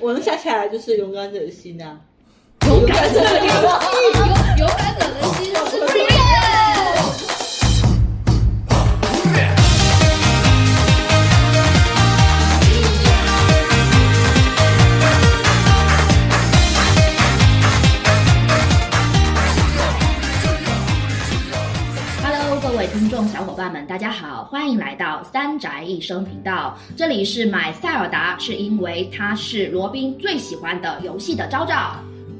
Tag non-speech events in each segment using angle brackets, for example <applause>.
我能想起来就是勇敢者的心啊，勇敢者的心，勇勇敢者的心是伴们，大家好，欢迎来到三宅一生频道。这里是买塞尔达，是因为它是罗宾最喜欢的游戏的昭昭。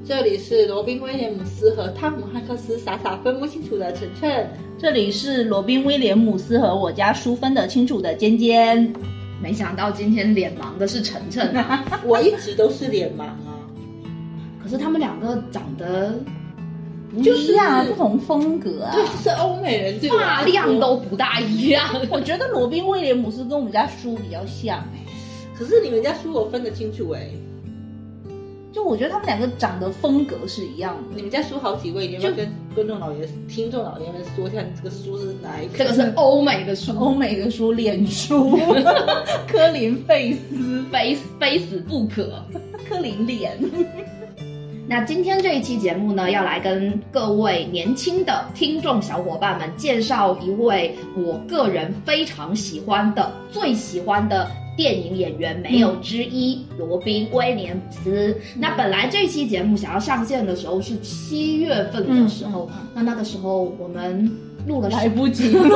这里是罗宾威廉姆斯和汤姆汉克斯傻傻分不清楚的晨晨。这里是罗宾威廉姆斯和我家淑分得清楚的尖尖。没想到今天脸盲的是晨晨啊，<laughs> 我一直都是脸盲啊，可是他们两个长得不一样啊，不同风格啊。对，是欧美人发量都不大一样。<laughs> 我觉得罗宾威廉姆斯跟我们家叔比较像哎、可是你们家书我分得清楚哎、就我觉得他们两个长得风格是一样的。你们家书好几位，你要跟观众老爷、听众老爷们说一下，你这个书是哪一个？这个是欧美的书，欧美的书，脸书，<laughs> 科林费斯，<laughs> 非非死不可。科林脸。那今天这一期节目呢，要来跟各位年轻的听众小伙伴们介绍一位我个人非常喜欢的、最喜欢的电影演员，没有之一，罗宾威廉姆斯。那本来这期节目想要上线的时候是七月份的时候，那那个时候我们录了 <laughs> 来不及录，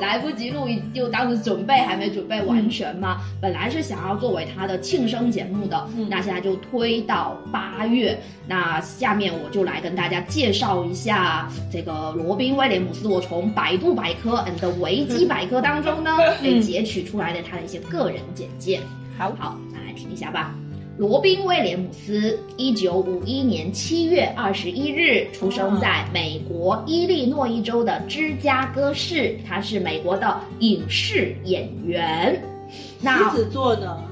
来不及录，就当时准备还没准备完全嘛。本来是想要作为他的庆生节目的，那现在就推到八月。那下面我就来跟大家介绍一下这个罗宾威廉姆斯。我从百度百科 and 维基百科当中呢，被截取出来的他的一些个人简介。好好，那来听一下吧。罗宾威廉姆斯，一九五一年七月二十一日出生在美国伊利诺伊州的芝加哥市，他是美国的影视演员。那狮子座呢？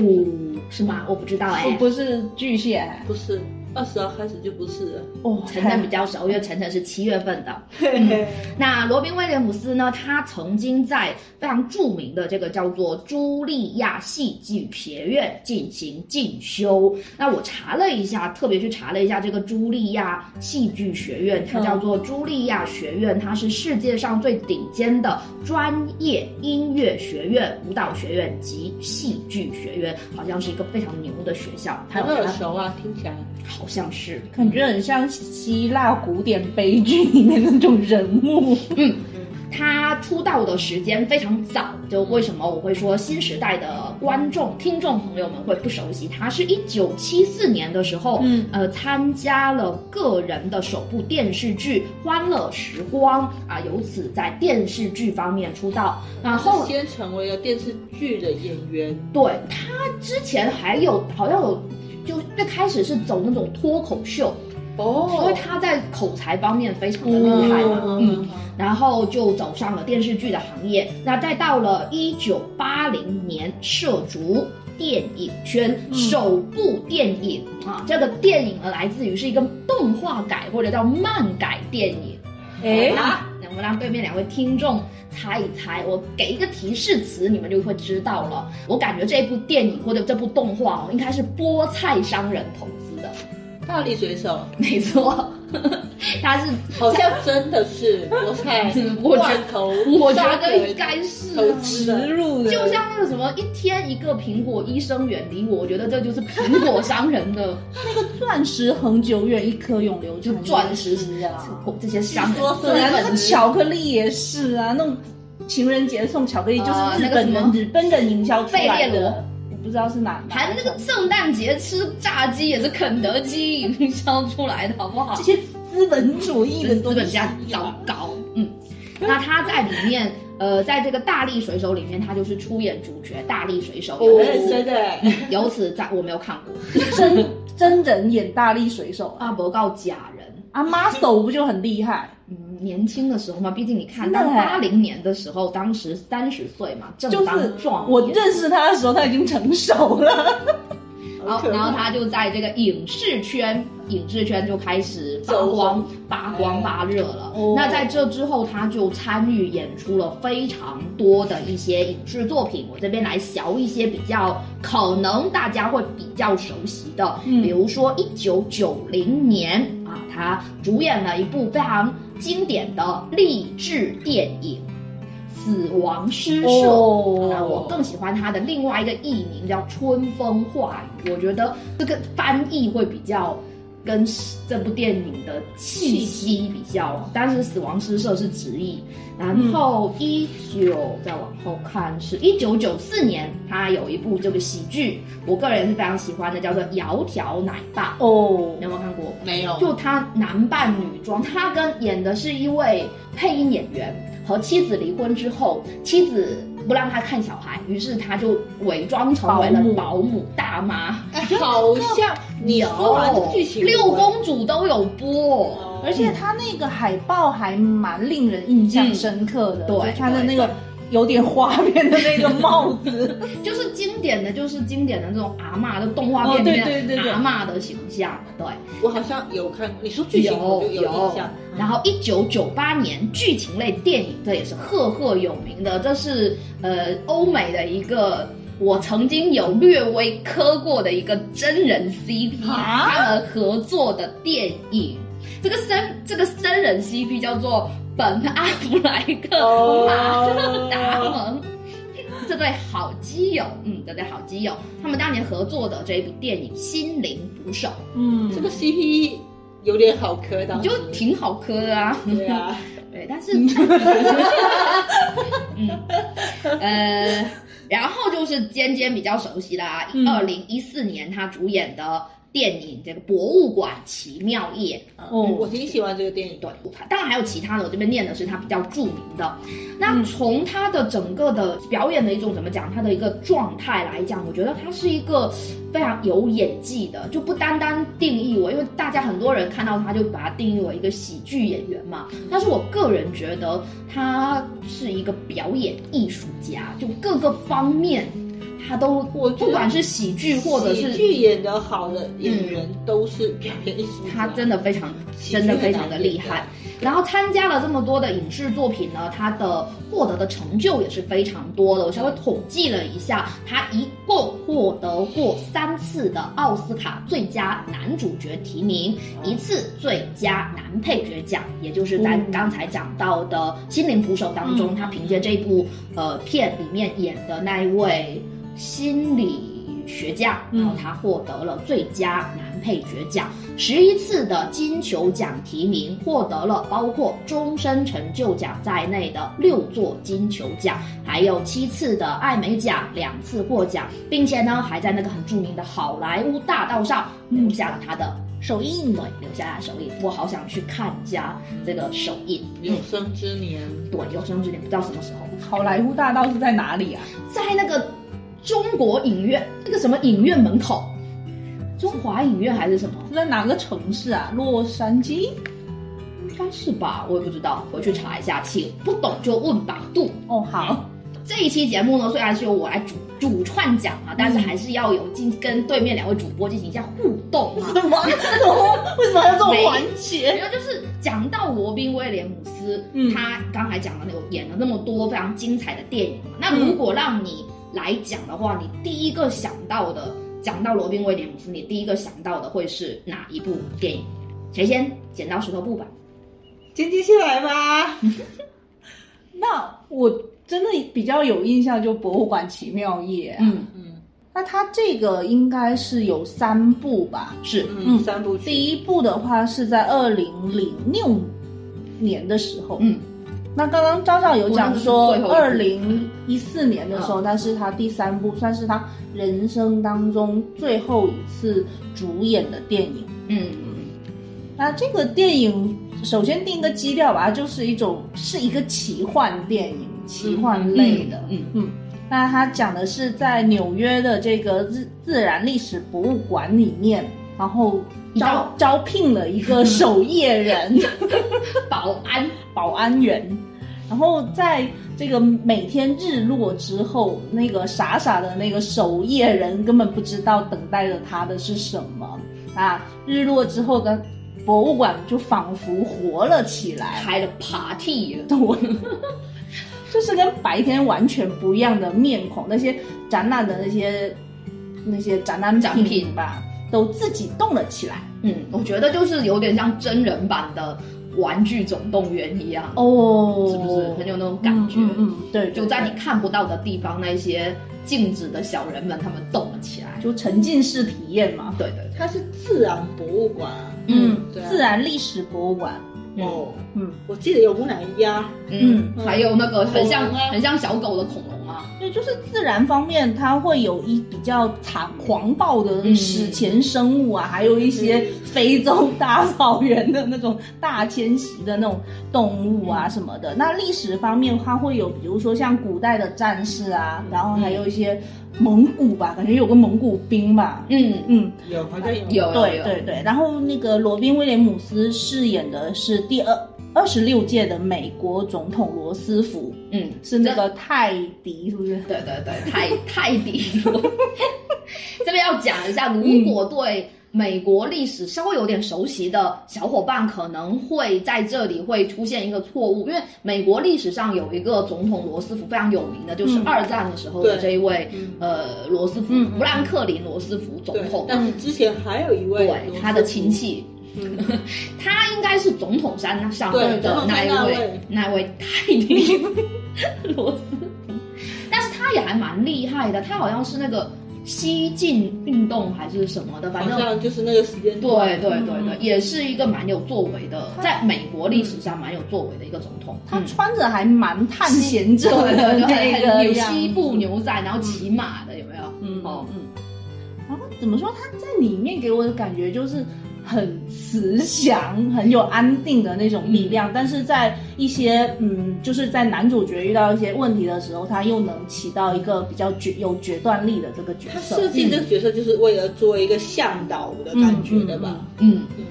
五、是吗？我不知道哎、我不是巨蟹不是，二十号开始就不是了。哦，晨晨比较熟，因为晨晨是七月份的。嘿 <laughs> 嘿那罗宾威廉姆斯呢？他曾经在非常著名的这个叫做茱莉亚戏剧学院进行进修。那我查了一下，特别去查了一下这个茱莉亚戏剧学院，它叫做茱莉亚学院，它是世界上最顶尖的专业音乐学院、舞蹈学院及戏剧学院，好像是一个非常牛的学校。它很耳熟啊，听起来。好像是感觉很像希腊古典悲剧里面那种人物。<laughs> 他出道的时间非常早，就为什么我会说新时代的观众、听众朋友们会不熟悉他？是一九七四年的时候，嗯呃，参加了个人的首部电视剧《欢乐时光》啊，由此在电视剧方面出道。然后先成为了电视剧的演员，对他之前还有好像有，就最开始是走那种脱口秀，哦所以他在口才方面非常的厉害嘛，嗯，然后就走上了电视剧的行业。那再到了一九八零年，涉足电影圈，首部电影啊，这个电影呢来自于是一个动画改或者叫漫改电影。哎好啦那我们让对面两位听众猜一猜，我给一个提示词，你们就会知道了。我感觉这部电影或者这部动画哦，应该是菠菜商人投资的，大力水手，没错，<laughs> 他是好像真的是菠菜 <laughs> 我觉罐头，我觉得应该是。植入的，就像那个什么一天一个苹果，医生远离我，我觉得这就是苹果商人的那 <laughs> 个钻石恒久远，一颗永流就，钻石啊。这些商人对啊，那个巧克力也是啊，那种情人节送巧克力就是啊日本人、那个日本人营销出来费列罗的，我不知道是哪。哪还那个圣诞节吃炸鸡也是肯德基营销出来的，好不好这？些资本主义的资本家糟糕，嗯。那他在里面，呃，在这个大力水手里面，他就是出演主角大力水手。我由认此，真的，由 <laughs> 此在我没有看过真真人演大力水手啊，阿伯告假人。啊，muscle 不就很厉害？嗯，年轻的时候嘛，毕竟你看，真的欸当八零年的时候，当时三十岁嘛，正当就是壮我认识他的时候，他已经成熟了。然后，然后他就在这个影视圈，影视圈就开始发光发光发热了。哦那在这之后，他就参与演出了非常多的一些影视作品。我这边来聊一些比较可能大家会比较熟悉的，嗯比如说一九九零年啊，他主演了一部非常经典的励志电影。死亡诗社，哦。那我更喜欢他的另外一个艺名叫《春风化雨》，我觉得这个翻译会比较跟这部电影的气息比较，但是死亡诗社是直译。然后一九、再往后看是一九九四年，他有一部这个喜剧，我个人是非常喜欢的，叫做《窈窕奶爸》，哦你有没有看过？没有，就他男扮女装，他跟演的是一位配音演员，和妻子离婚之后，妻子不让他看小孩，于是他就伪装成为了保姆。大妈。哎 <laughs> 好像你说完这剧情，六公主都有播，哦。而且他那个海报还蛮令人印象深刻的，嗯对就他的那个有点花边的那个帽子，<laughs> 就是经典的，就是经典的这种阿嬷的动画哦片里面对对对对阿嬷的形象，对。我好像有看，你说剧情有有印象。然后一九九八年剧情类电影，这也是赫赫有名的，这是呃欧美的一个。我曾经有略微磕过的一个真人 CP，啊他们合作的电影，这个真这个真人 CP 叫做本阿弗莱克哦。马特达蒙，这对好基友，嗯，这对好基友，他们当年合作的这一部电影《心灵捕手嗯，这个 CP 有点好磕，》，当时。就挺好磕的啊。对啊，<laughs> 对，但是，<laughs> 嗯，呃，然后就是尖尖比较熟悉啦，嗯。二零一四年他主演的电影这个《博物馆奇妙夜》，哦我挺喜欢这个电影。对，当然还有其他的，我这边念的是他比较著名的。那嗯从他的整个的表演的一种怎么讲，他的一个状态来讲，我觉得他是一个非常有演技的，就不单单定义我，因为大家很多人看到他就把他定义为一个喜剧演员嘛。但是我个人觉得他是一个表演艺术家，就各个方面他都，我不管是喜剧或者是喜剧演的好的演员都是表演艺术，他真的非常真的非常的厉害。然后参加了这么多的影视作品呢，他的获得的成就也是非常多的。我稍微统计了一下，他一共获得过三次的奥斯卡最佳男主角提名，一次最佳男配角奖，也就是在嗯刚才讲到的《心灵捕手》当中，嗯他凭借这部呃片里面演的那一位心理。学家，嗯然后他获得了最佳男配角奖，十一次的金球奖提名，获得了包括终身成就奖在内的六座金球奖，还有七次的艾美奖，两次获奖，并且呢，还在那个很著名的好莱坞大道上留下了他的手印对，留下他的手印。我好想去看一下这个手印。有生之年，对，有生之年不知道什么时候，好莱坞大道是在哪里啊？在那个中国影院那个什么影院门口，中华影院还是什么？是在哪个城市啊？洛杉矶？应该是吧，我也不知道，回去查一下。请不懂就问百度。哦，好，这一期节目呢，虽然是由我来主主串讲啊，但是还是要有进跟对面两位主播进行一下互动啊。<laughs> 什么？什么？为什么要这种环节？没有，就是讲到罗宾威廉姆斯，嗯他刚才讲了有演了那么多非常精彩的电影嘛。那如果让你来讲的话，你第一个想到的，讲到罗宾威廉姆斯，你第一个想到的会是哪一部电影？谁先？剪刀石头布吧。尖尖先来吧。<laughs> 那我真的比较有印象，就《博物馆奇妙夜》。嗯，嗯那它这个应该是有三部吧？是。嗯，三部曲。第一部的话是在二零零六年的时候，嗯，那刚刚昭昭有讲说二零一四年的时候，那是他第三部，算是他人生当中最后一次主演的电影。嗯。那这个电影首先定一个基调吧，它就是一种是一个奇幻电影，奇幻类的。嗯。嗯，那它讲的是在纽约的这个自自然历史博物馆里面，然后招招聘了一个守夜人。<laughs> 保安，保安员，然后在这个每天日落之后，那个傻傻的那个守夜人根本不知道等待着他的是什么啊！日落之后的博物馆就仿佛活了起来，开了 party 了。对，<laughs> 就是跟白天完全不一样的面孔，那些展览的那些那些展览展品吧，都自己动了起来。嗯，我觉得就是有点像真人版的《玩具总动员》一样，哦是不是很有那种感觉？嗯嗯嗯对，对就在你看不到的地方，那些静止的小人们，他们动了起来。就沉浸式体验嘛。对对对，它是自然博物馆啊。嗯，对啊自然历史博物馆。哦，嗯，我记得有木乃伊啊，嗯，嗯还有那个很像啊很像小狗的恐龙啊，对，就是自然方面，它会有一比较残狂暴的嗯史前生物啊，还有一些非洲大草原的那种大迁徙的那种动物啊什么的。那历史方面，它会有比如说像古代的战士啊，然后还有一些蒙古吧，感觉有个蒙古兵吧。嗯，嗯，有好像有。对对对，然后那个罗宾威廉姆斯饰演的是第二二十六届的美国总统罗斯福，嗯，是那个泰迪，是不是？对对对，泰泰迪罗。<laughs> 这边要讲一下，如果对美国历史稍微有点熟悉的小伙伴，可能会在这里会出现一个错误，因为美国历史上有一个总统罗斯福非常有名的，就是嗯二战的时候的对这一位、嗯呃罗斯福富兰克林罗斯福总对统。但是之前还有一位对他的亲，戚，嗯，<laughs> 他应该是总统山上对的那一位那位泰迪罗斯福，但是他也还蛮厉害的，他好像是那个西进运动还是什么的，反正。就是那个时间对段，对对对，也是一个蛮有作为的，在美国历史上蛮有作为的一个总统。他嗯穿着还蛮探险者对的对对，那个西部牛仔，然后骑马的，有没有？嗯哦嗯，然后怎么说？他在里面给我的感觉就是很慈祥、很有安定的那种力量，但是在一些嗯，就是在男主角遇到一些问题的时候，他又能起到一个比较决有决断力的这个角色他色。设计这个角色就是为了做一个向导的感觉的吧？嗯，嗯，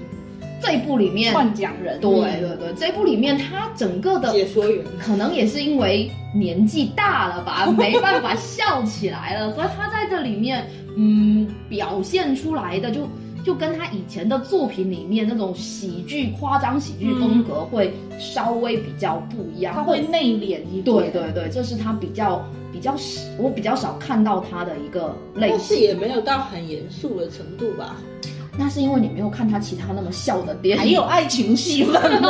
这一部里面，幻讲人，对对对，这一部里面他整个的解说员，可能也是因为年纪大了吧，<laughs> 没办法笑起来了，所以他在这里面，嗯，表现出来的就就跟他以前的作品里面那种喜剧、夸张喜剧风格会稍微比较不一样，他会内敛一点。对对对，这是他比较比较我比较少看到他的一个类但是。也没有到很严肃的程度吧？那是因为你没有看他其他那么笑的电影，还有爱情戏份呢。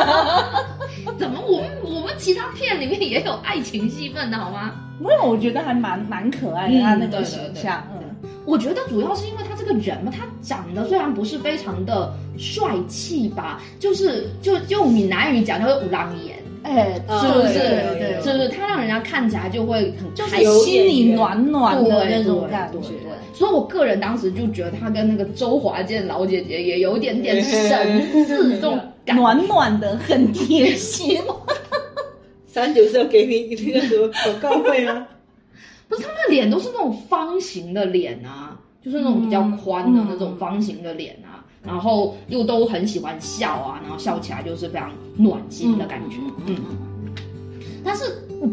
<laughs> 怎么我们我们其他片里面也有爱情戏份的好吗？没有，我觉得还蛮蛮可爱的，嗯他那个对对形象，对嗯，我觉得主要是因为他这个人嘛，他长得虽然不是非常的帅气吧，就是就用闽南语讲叫做五郎眼，哎，啊是不是？对对对是不是？他让人家看起来就会很就。是心里暖暖的那种感觉。对对所以我个人当时就觉得他跟那个周华健老姐姐也有点点神似这种感觉。暖暖的，很贴心。<laughs> 三九是要给你那个什么广告费吗？不是他们的脸都是那种方形的脸啊，就是那种比较宽的那种方形的脸啊，然后又都很喜欢笑啊，然后笑起来就是非常暖心的感觉。嗯，但是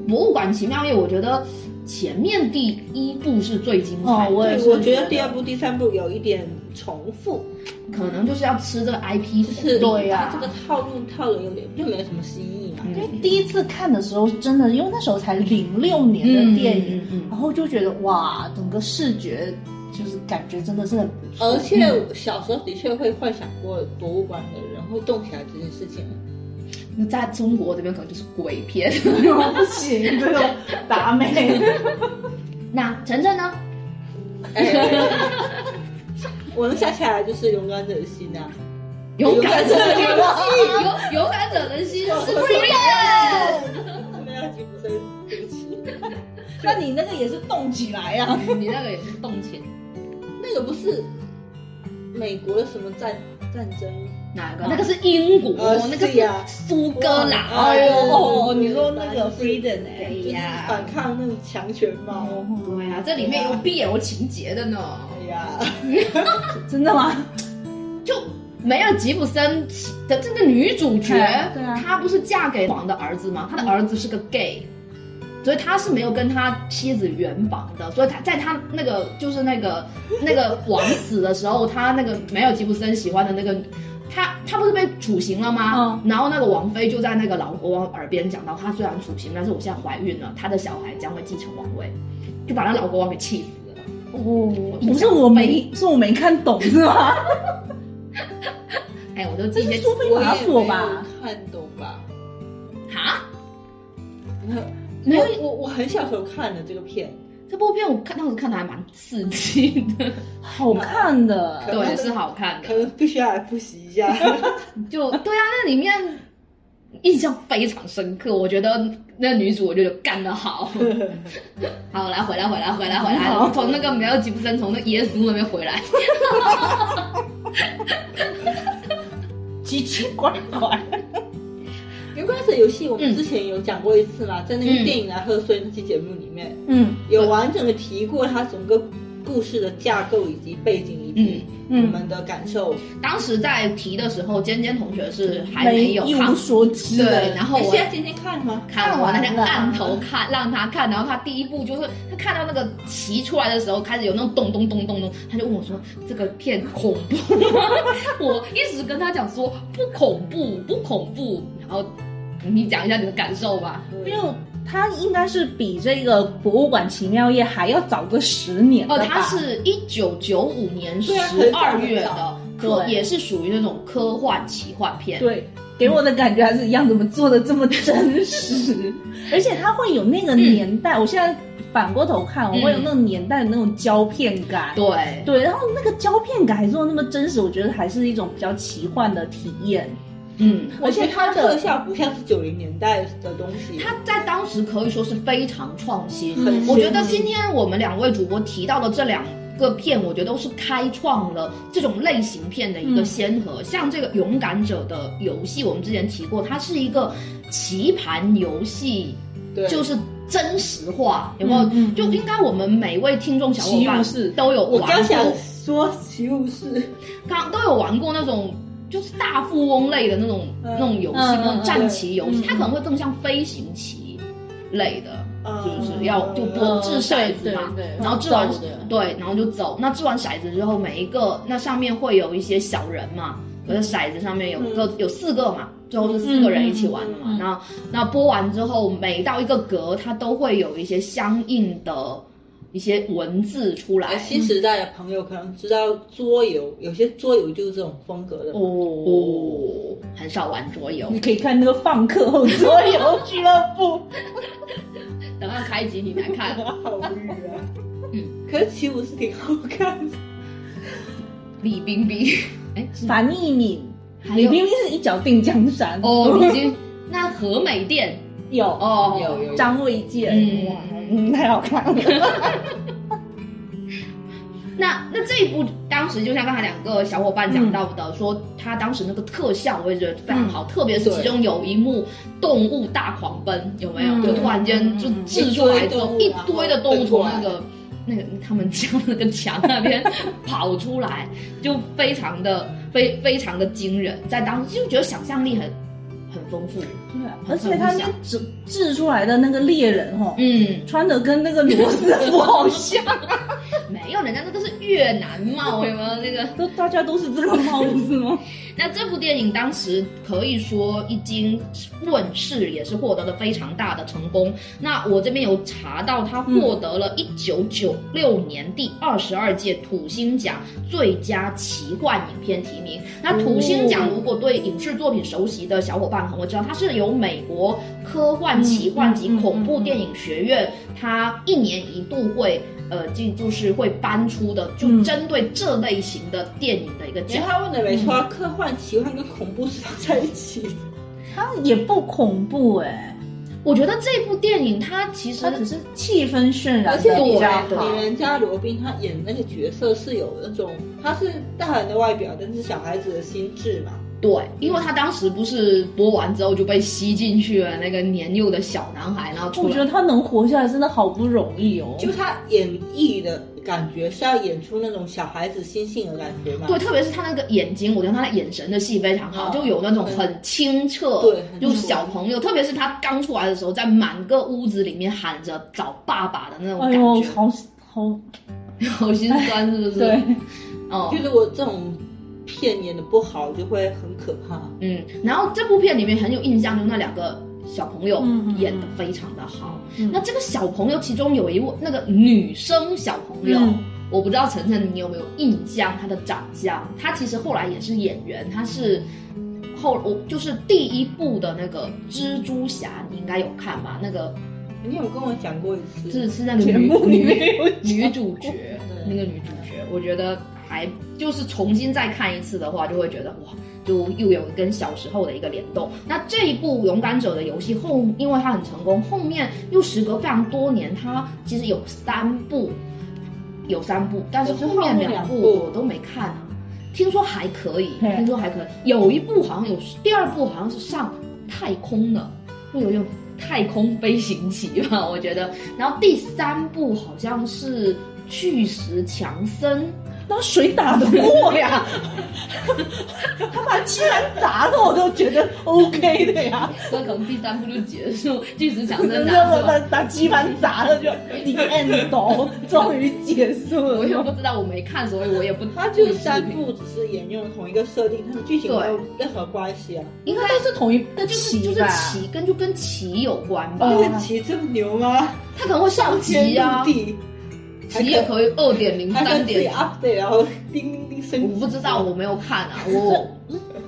博物馆奇妙夜，我觉得前面第一部是最精彩的，哦我也是，我觉得第二部、第三部有一点重复，可能就是要吃这个 IP 就是对呀、它这个套路套的有点就没有什么新意嘛。因为第一次看的时候，真的，因为那时候才零六年的电影，嗯嗯嗯。然后就觉得哇，整个视觉就是感觉真的是很不错。而且小时候的确会幻想过博物馆的人会动起来这件事情。那在中国这边可能就是鬼片。<laughs> 不行，这种达美。<laughs> 那晨晨呢？哎，<laughs> 我能想起来就是勇敢者的心啊，勇敢者的勇心，勇勇敢者的心是真的要吉普森，对不起，那你那个也是动起来啊？你那个也是动情，那个不是美国的什么战战争？哪个？那个是英国，呃那个是苏格兰。哎呦哦，你说那个 freedom 哎就是呀，反抗那种强权嘛。对呀，这里面有 BL 情节的呢，哎呀，<laughs> 真的吗？就梅尔吉普森的这个女主角，她不是嫁给王的儿子吗？她的儿子是个 gay。所以他是没有跟他妻子圆房的，所以他在他那个就是那个 <laughs> 那个王死的时候，他那个没有吉普森喜欢的那个他他不是被处刑了吗？然后那个王妃就在那个老国王耳边讲到，他虽然处刑，但是我现在怀孕了，他的小孩将会继承王位，就把那老国王给气死了。哦，不是我没，是我没看懂是吗？<laughs> 哎，我都记些这是苏菲玛索吧？看懂吧？哈，没有，我我很小时候看的这个片，这部片我看当时看的还蛮刺激的，好看的，对，是好看的，可能必须要来复习一下。<laughs> 就对啊，那里面印象非常深刻，我觉得那女主我觉得干得好。<laughs> 好，来回来回来回来回来，从那个没有吉布森从那耶稣那边回来。奇奇怪怪。<laughs> 没关系，游戏我们之前有讲过一次嘛，在那个电影来贺岁那期节目里面，嗯，有完整的提过它整个故事的架构以及背景以及我们的感受。当时在提的时候，尖尖同学是还没有一无所知的。对，然后我现在尖尖看了吗？看我那天按头看，让他看，然后他第一步就是他看到那个旗出来的时候，开始有那种咚咚咚咚咚，他就问我说：“这个片恐怖吗？”我一直跟他讲说：“不恐怖，不恐怖。”然后。你讲一下你的感受吧，因为它应该是比这个《博物馆奇妙夜》还要早个十年哦，它是一九九五年十二月的，科也是属于那种科幻奇幻片。对，给我的感觉还是一样，怎么做的这么真实？而且它会有那个年代，我现在反过头看，我会有那种年代的那种胶片感。对对，然后那个胶片感还做的那么真实，我觉得还是一种比较奇幻的体验。嗯，而且它的特效不像是九零年代的东西，它在当时可以说是非常创新。我觉得今天我们两位主播提到的这两个片，我觉得都是开创了这种类型片的一个先河。像这个《勇敢者的游戏》，我们之前提过，它是一个棋盘游戏，就是真实化，有没有？就应该我们每位听众小伙伴都有玩过。我刚想说奇物室，刚都有玩过那种。就是大富翁类的那种那种游戏，那种战棋游戏，它可能会更像飞行棋类的，就是要就多掷骰子嘛，然后掷完对，然后就走。那掷完骰子之后，每一个那上面会有一些小人嘛，可是骰子上面有个有四个嘛，最后是四个人一起玩的嘛。然后那播完之后，每到一个格，它都会有一些相应的。一些文字出来，新时代的朋友可能知道桌游，有些桌游就是这种风格的哦。很少玩桌游，你可以看那个放课后桌游俱乐部。<laughs> 等下开集你来看，<laughs> 好无语啊！嗯，可是起舞是挺好看的。李冰冰，哎，<laughs> 樊一敏，李冰冰是一脚定江山哦。已经那和美店有哦，有有张卫健，嗯。嗯，太好看了。<laughs> 那那这一部当时就像刚才两个小伙伴讲到的，说他当时那个特效我也觉得非常好，特别是其中有一幕动物大狂奔，有没有？就突然间就制出来之后，一堆的动物从那个那个他们家那个墙那边 <laughs> 跑出来，就非常的非非常的惊人，在当时就觉得想象力很。很丰富，对，而且他那制制出来的那个猎人哦，嗯，穿的跟那个罗斯福好像，<laughs> 没有，人家那个是越南帽，有没有那个？都大家都是这个帽子吗？<laughs> 那这部电影当时可以说一经问世，也是获得了非常大的成功。那我这边有查到，他获得了一九九六年第二十二届土星奖最佳奇幻影片提名。那土星奖如果对影视作品熟悉的小伙伴，可能会知道，它是由美国科幻、奇幻及恐怖电影学院，它一年一度会呃，进就是会搬出的，就针对这类型的电影的一个奖。他问的没错，科幻、奇幻跟恐怖是放在一起，它也不恐怖哎。我觉得这部电影它其实它只是气氛渲染，而且比较里面加罗宾他演那个角色是有那种，他是大人的外表，但是小孩子的心智嘛。对，因为他当时不是播完之后就被吸进去了，那个年幼的小男孩，然后我觉得他能活下来真的好不容易哦。就他演绎的感觉是要演出那种小孩子心性的感觉嘛。对，特别是他那个眼睛，我觉得他的眼神的戏非常好，就有那种很清澈，对，就是小朋友，特别是他刚出来的时候，在满个屋子里面喊着找爸爸的那种感觉，好好 <laughs> 好心酸，是不是？对，哦，就是我这种。片演的不好，就会很可怕。嗯，然后这部片里面很有印象，就那两个小朋友演的非常的好。嗯那这个小朋友其中有一位那个女生小朋友，嗯我不知道晨晨你有没有印象她的长相？她其实后来也是演员，她是后我就是第一部的那个蜘蛛侠，你应该有看吧？那个你有跟我讲过一次，是是那个节女目里面女女主角，那个女主角，我觉得还就是重新再看一次的话，就会觉得哇，就又有跟小时候的一个联动。那这一部《勇敢者的游戏》后，因为它很成功，后面又时隔非常多年，它其实有三部，有三部，但是后面两部我都没看啊。听说还可以，听说还可以，有一部好像有，第二部好像是上太空的，会有点太空飞行棋吧，我觉得。然后第三部好像是巨石强森，那谁打得过呀？<laughs> 他把鸡蛋砸了，我都觉得 OK 的呀。那可能第三部就结束，巨石强森那拿是吧？把把鸡盘砸了就 the end <laughs> 终于结束了我也。不知道，我没看，所以我也不。它就三部只是沿用同一个设定，它的剧情没有任何关系啊。应该都是同一个就是就是棋跟就跟棋有关吧，哦那个棋这么牛吗？他可能会上棋啊也可以二点零、三点零，update，然后叮叮叮升级。我不知道，我没有看啊，<laughs> 我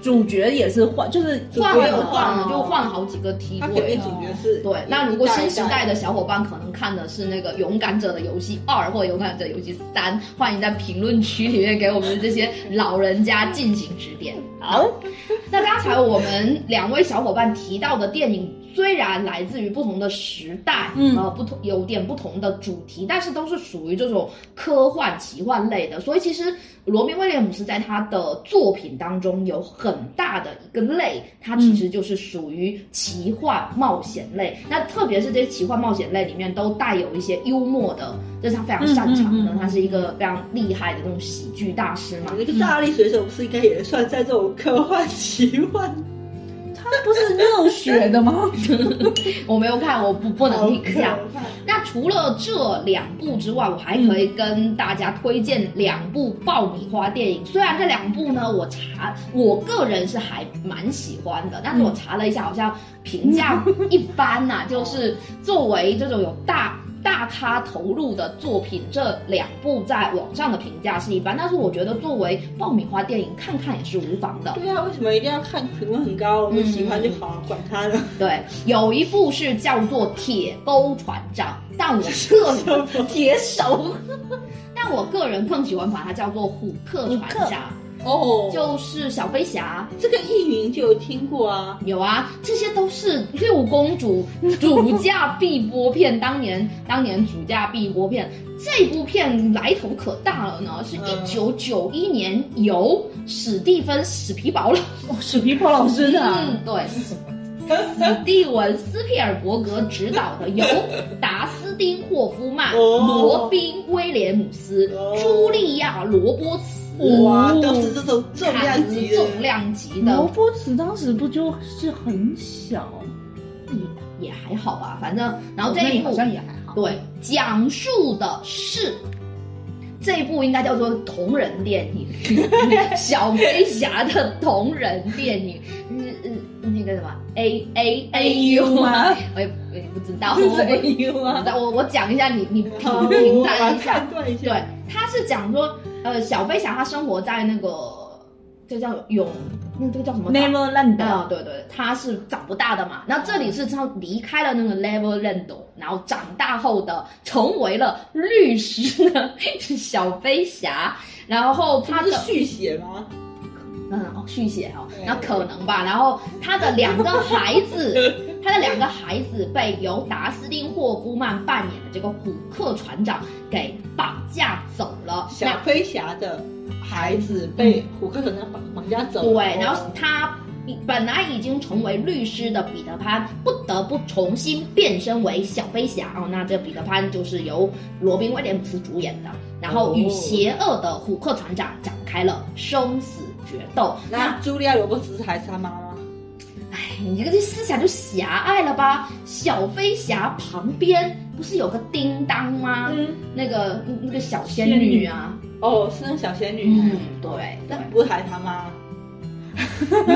主角也是换，就是换了又换了，哦就换了好几个梯位它肯定。主角是对，那如果新时代的小伙伴可能看的是那个《勇敢者的游戏二》或者《勇敢者游戏三》，欢迎在评论区里面给我们这些老人家进行指点。好，<laughs> 那刚才我们两位小伙伴提到的电影，虽然来自于不同的时代，嗯呃，不同有点不同的主题，但是都是属于这种科幻奇幻类的。所以其实罗宾威廉姆斯在他的作品当中有很大的一个类，它其实就是属于奇幻冒险类。那特别是这些奇幻冒险类里面都带有一些幽默的，这是他非常擅长的。他是一个非常厉害的那种喜剧大师嘛。那个大力水手不是应该也算在这种科幻奇幻？他不是热血的吗？<laughs> 我没有看，我不不能评价。那除了这两部之外，我还可以跟大家推荐两部爆米花电影。虽然这两部呢，我查我个人是还蛮喜欢的，但是我查了一下，好像评价一般呐、<laughs> 就是作为这种有大。大咖投入的作品，这两部在网上的评价是一般，但是我觉得作为爆米花电影看看也是无妨的。对啊，为什么一定要看评论很高？我们喜欢就好，啊管他呢。对，有一部是叫做《铁钩船长》，但我个人 <laughs> 铁手，<laughs> 但我个人更喜欢把它叫做虎克船长，哦，就是小飞侠。这个译名就有听过啊。有啊，这些都是六公主主驾必播片，当年 <laughs> 当年主驾必播片。这部片来头可大了呢，是一九九一年由史蒂芬史皮堡老哦史皮坡老师的啊，嗯，对，史蒂文斯皮尔伯格执导的，由达斯汀霍夫曼、哦罗宾威廉姆斯、哦茱莉亚罗伯茨。哇，都是这种重量级的。重量级的罗伯茨当时不就是很小？也也还好吧，反正然后这一部那好像也还好。对，讲述的是这一部应该叫做同人电影，小飞侠的同人电影，嗯嗯，那个什么 A A A U 吗？我也我也不知道，我是不 AU 啊，我我讲一下，你你评好评判一下。对，他是讲说，呃，小飞侠他生活在那个这叫永，那这个叫什么？Neverland 啊，对对，他是长不大的嘛。那这里是他离开了那个 Neverland，然后长大后的成为了律师的小飞侠。然后他的是续写吗？嗯哦续写哦，那可能吧。然后他的两个孩子，<laughs> 他的两个孩子被由达斯汀霍夫曼扮演的这个虎克船长给绑架走了。小飞侠的孩子被虎克船长绑绑架走了。对，然后他本来已经成为律师的彼得潘，不得不重新变身为小飞侠哦。那这彼得潘就是由罗宾威廉姆斯主演的，然后与哦邪恶的虎克船长展开了生死决斗。那那茱莉亚·罗伯茨还是他妈妈？哎，你这个这思想就狭隘了吧？小飞侠旁边不是有个叮当吗？嗯，那个那个小仙女啊，哦，是那小仙女，嗯，对那不是海棠吗？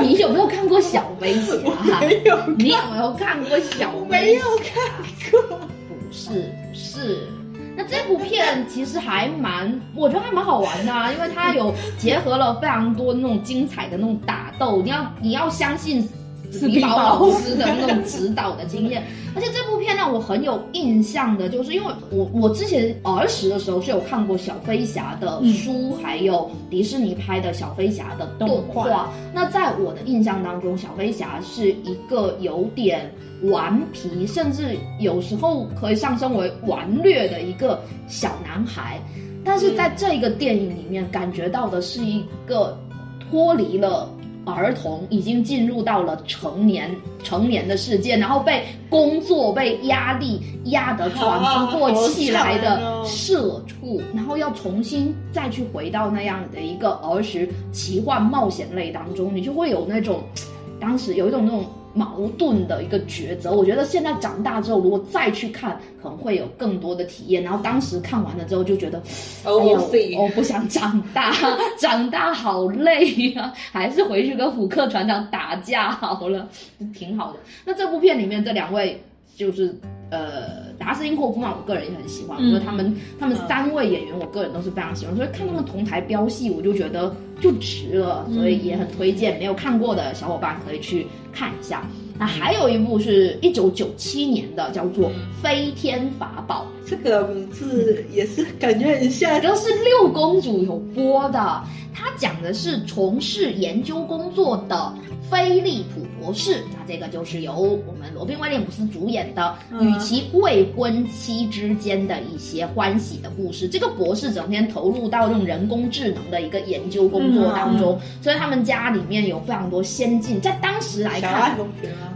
你有没有看过小飞侠？<laughs> 没有，你有没有看过小没有看过。不是不是，那这部片其实还蛮，我觉得还蛮好玩的、啊，因为它有结合了非常多那种精彩的那种打斗，你要你要相信史皮堡老 <laughs> 师的那种指导的经验。而且这部片让我很有印象的，就是因为我我之前儿时的时候是有看过小飞侠的书，还有迪士尼拍的小飞侠的动画。那在我的印象当中，小飞侠是一个有点顽皮，甚至有时候可以上升为顽劣的一个小男孩。但是在这个电影里面，感觉到的是一个脱离了儿童，已经进入到了成年成年的世界，然后被工作、被压力压得喘不过气来的社畜，然后要重新再去回到那样的一个儿时奇幻冒险类当中，你就会有那种，当时有一种那种矛盾的一个抉择。我觉得现在长大之后，如果再去看，可能会有更多的体验。然后当时看完了之后，就觉得，哎哦，呦我不想长大，长大好累呀、还是回去跟虎克船长打架好了，挺好的。那这部片里面这两位就是呃达斯汀霍夫曼，我个人也很喜欢，我嗯觉得他们他们三位演员，我个人都是非常喜欢，所以看他们同台飙戏，我就觉得就值了，所以也很推荐没有看过的小伙伴可以去看一下。那还有一部是一九九七年的，叫做《飞天法宝》。这个名字也是感觉很像这个是六公主有播的，它讲的是从事研究工作的菲利普博士，那这个就是由我们罗宾威廉姆斯主演的，嗯与其未婚妻之间的一些欢喜的故事。这个博士整天投入到这种人工智能的一个研究工作当中，所以他们家里面有非常多先进，在当时来小爱，同学吗？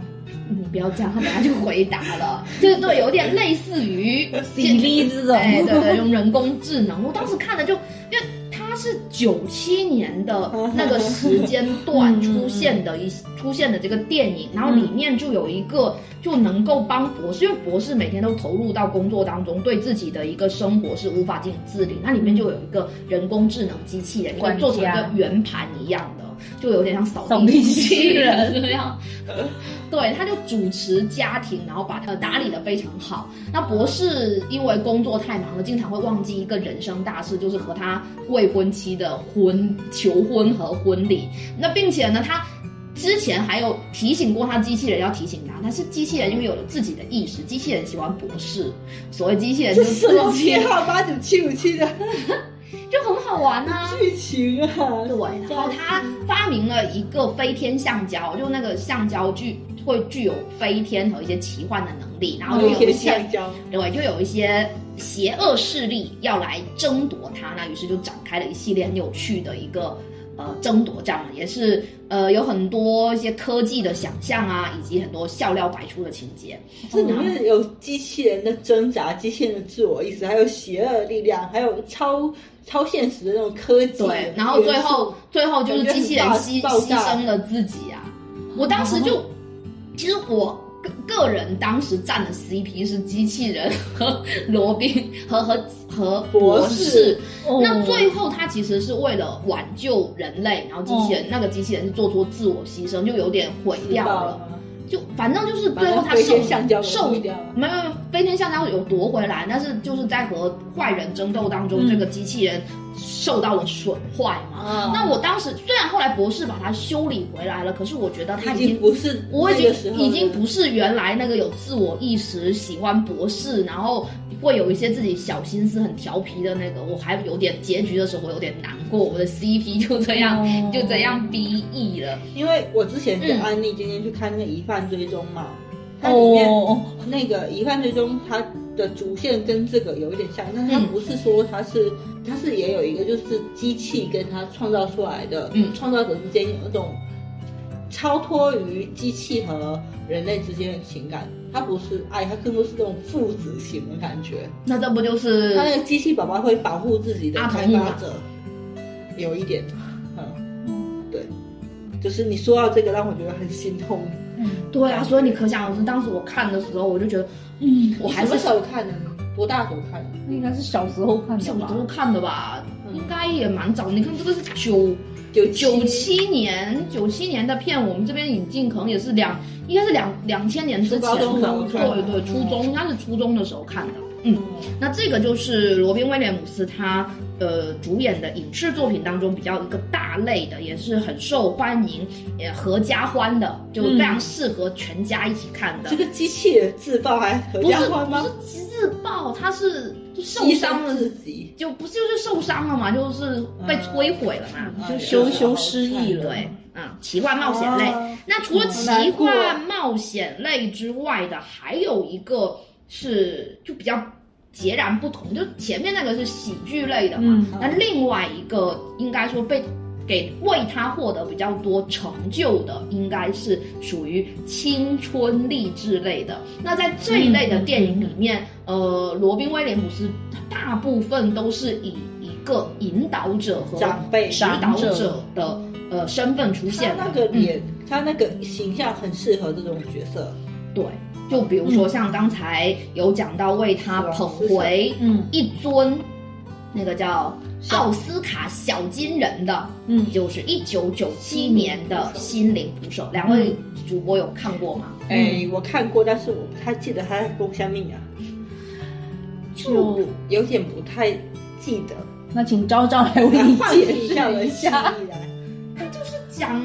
你不要这样，他等下就回答了。对对，有点类似于比例这种哎，对对，用人工智能。我当时看了就，因为它是九七年的 <laughs> 那个时间段出现的一 <laughs> 出现的这个电影，然后里面就有一个就能够帮博士，因为博士每天都投入到工作当中，对自己的一个生活是无法进行自理，那里面就有一个人工智能机器人，一个管家做成一个圆盘一样的。就有点像扫扫地地机机器器人人这样，<laughs> 对，他就主持家庭，然后把他打理的非常好。那博士因为工作太忙了，经常会忘记一个人生大事，就是和他未婚妻的婚求婚和婚礼。那并且呢，他之前还有提醒过他机器人要提醒他，但是机器人因为有了自己的意识，机器人喜欢博士，所谓机器人就是什么自己编号八九七五七的 <laughs> 就很好玩啊。剧情啊？对，然后他发明了一个飞天橡胶，就那个橡胶具会具有飞天和一些奇幻的能力，然后就有一些橡胶，对，就有一些邪恶势力要来争夺它，那于是就展开了一系列很有趣的一个呃争夺战，也是呃有很多一些科技的想象啊，以及很多笑料百出的情节。这里面有机器人的挣扎、机器人的自我意识，还有邪恶力量，还有超超现实的那种科技。对，然后最后最后就是机器人牺牺牲了自己啊！我当时就，其实我个个人当时站的 CP 是机器人和罗宾和和和博博士士。那最后他其实是为了挽救人类，然后机器人、那个机器人是做出自我牺牲，就有点毁掉了。就反正就是最后他受受没有飞天橡胶有夺回来，但是就是在和坏人争斗当中，嗯这个机器人受到了损坏嘛。啊那我当时虽然后来博士把它修理回来了，可是我觉得他已已经经。不是我已经已经不是原来那个有自我意识、喜欢博士，然后会有一些自己小心思、很调皮的那个。我还有点结局的时候，我有点难过，我的 CP 就这样、哦就这样 BE 了。因为我之前跟嗯安利今天去看那个《疑犯追踪》嘛，它里面哦，那个《疑犯追踪》它的主线跟这个有一点像，但是它嗯不是说它是，它是也有一个就是机器跟它创造出来的，嗯创造者之间有一种超脱于机器和人类之间的情感，它不是爱，它更多是这种父子情的感觉。那这不就是它那个机器宝宝会保护自己的开发者，有一点，嗯，对，就是你说到这个，让我觉得很心痛。对啊，所以你可想而知，当时我看的时候，我就觉得，嗯，我还是什么时候看的？多大时候看的？那应该是小时候看的小时候看的吧，嗯应该也蛮早。你看这个是九九九七年，九七年的片，我们这边引进可能也是两，应该是两两千年之前的对对，初中应该是初中的时候看的。嗯，嗯，那这个就是罗宾威廉姆斯他呃主演的影视作品当中比较一个大类的，也是很受欢迎，也合家欢的，就非常适合全家一起看的。这个机器人自爆还合家欢吗？不是自爆，他是就受伤了自己，就不是就是受伤了嘛，就是被摧毁了嘛，嗯就羞羞失忆了。对，嗯，奇幻冒险类。啊那除了奇幻冒险类之外的，还有一个是就比较截然不同，就前面那个是喜剧类的嘛，嗯那另外一个应该说被。给为他获得比较多成就的，应该是属于青春励志类的。那在这一类的电影里面，呃，罗宾威廉姆斯大部分都是以一个引导者和长辈指导者的呃身份出现的。那个嗯脸，他那个形象很适合这种角色。对，就比如说像刚才有讲到为他捧回嗯。一尊那个叫奥斯卡小金人的，嗯。就是一九九七年的《心灵捕手》，两位主播有看过吗？哎，我看过，但是我不太记得他在公下命啊，就有点不太记得。那请昭昭来为你唤解释一下。他就是讲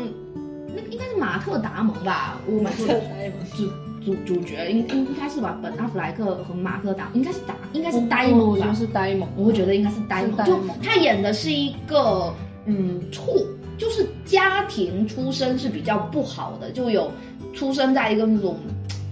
那个应该是马特达蒙吧，我们马特呆萌主主主角应应应该是吧，本阿弗莱克和马克达应该是达应该是呆萌吧，就是呆萌，我会觉得应该是呆萌，就他演的是一个嗯处，就是家庭出身是比较不好的，就有出生在一个那种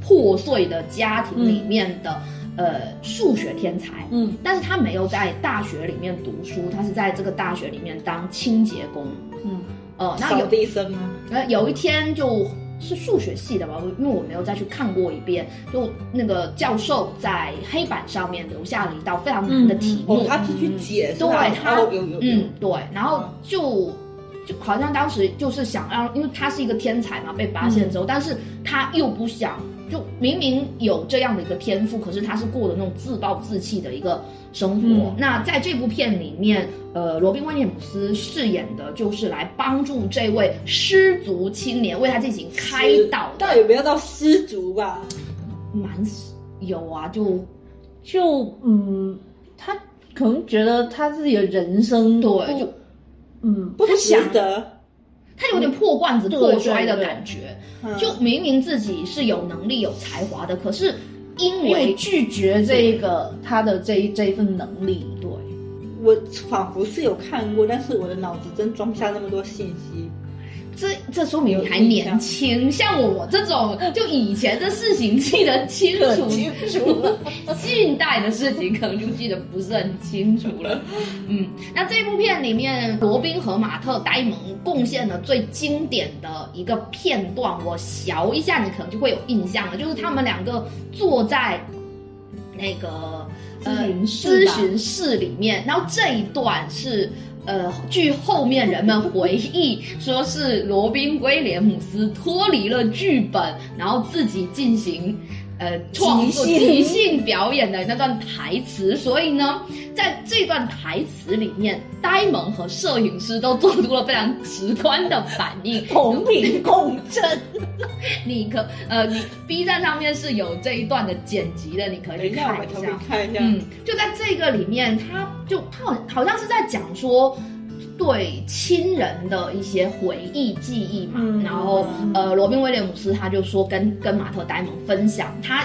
破碎的家庭里面的、呃数学天才，嗯。但是他没有在大学里面读书，他是在这个大学里面当清洁工，嗯。呃，那扫有地生吗，呃，有一天就是数学系的吧，因为我没有再去看过一遍，就那个教授在黑板上面留下了一道非常难的题目，哦，他是去解对他，嗯，对，然后就就好像当时就是想让，因为他是一个天才嘛，被发现之后，但是他又不想，就明明有这样的一个天赋，可是他是过的那种自暴自弃的一个生活。嗯那在这部片里面，呃，罗宾威廉姆斯饰演的就是来帮助这位失足青年，为他进行开导的，到底有没有到失足吧？蛮有啊，就就嗯，他可能觉得他自己的人生对，不就嗯不值得，他有点破罐子破摔的感觉。嗯就明明自己是有能力、有才华的，可是因因为为拒绝这一个他的这一这一份能力，对我仿佛是有看过，但是我的脑子真装不下那么多信息。这这说明你还年轻，像我这种就以前的事情记得清楚，清楚了，<laughs> 近代的事情可能就记得不是很清楚了。嗯，那这部片里面，罗宾和马特呆萌贡献了最经典的一个片段，我瞧一下你可能就会有印象了，就是他们两个坐在那个咨询室呃、咨询室里面，然后这一段是。呃，据后面人们回忆，说是罗宾威廉姆斯脱离了剧本，然后自己进行呃创作即兴表演的那段台词，所以呢，在这段台词里面，呆萌和摄影师都做出了非常直观的反应。同频共振。<laughs> 你可呃，你 B 站上面是有这一段的剪辑的，你可以看一下。看一下。嗯，就在这个里面，他就他好好像是在讲说。对亲人的一些回忆记忆嘛，嗯然后呃，罗宾威廉姆斯他就说跟跟马特戴蒙分享，他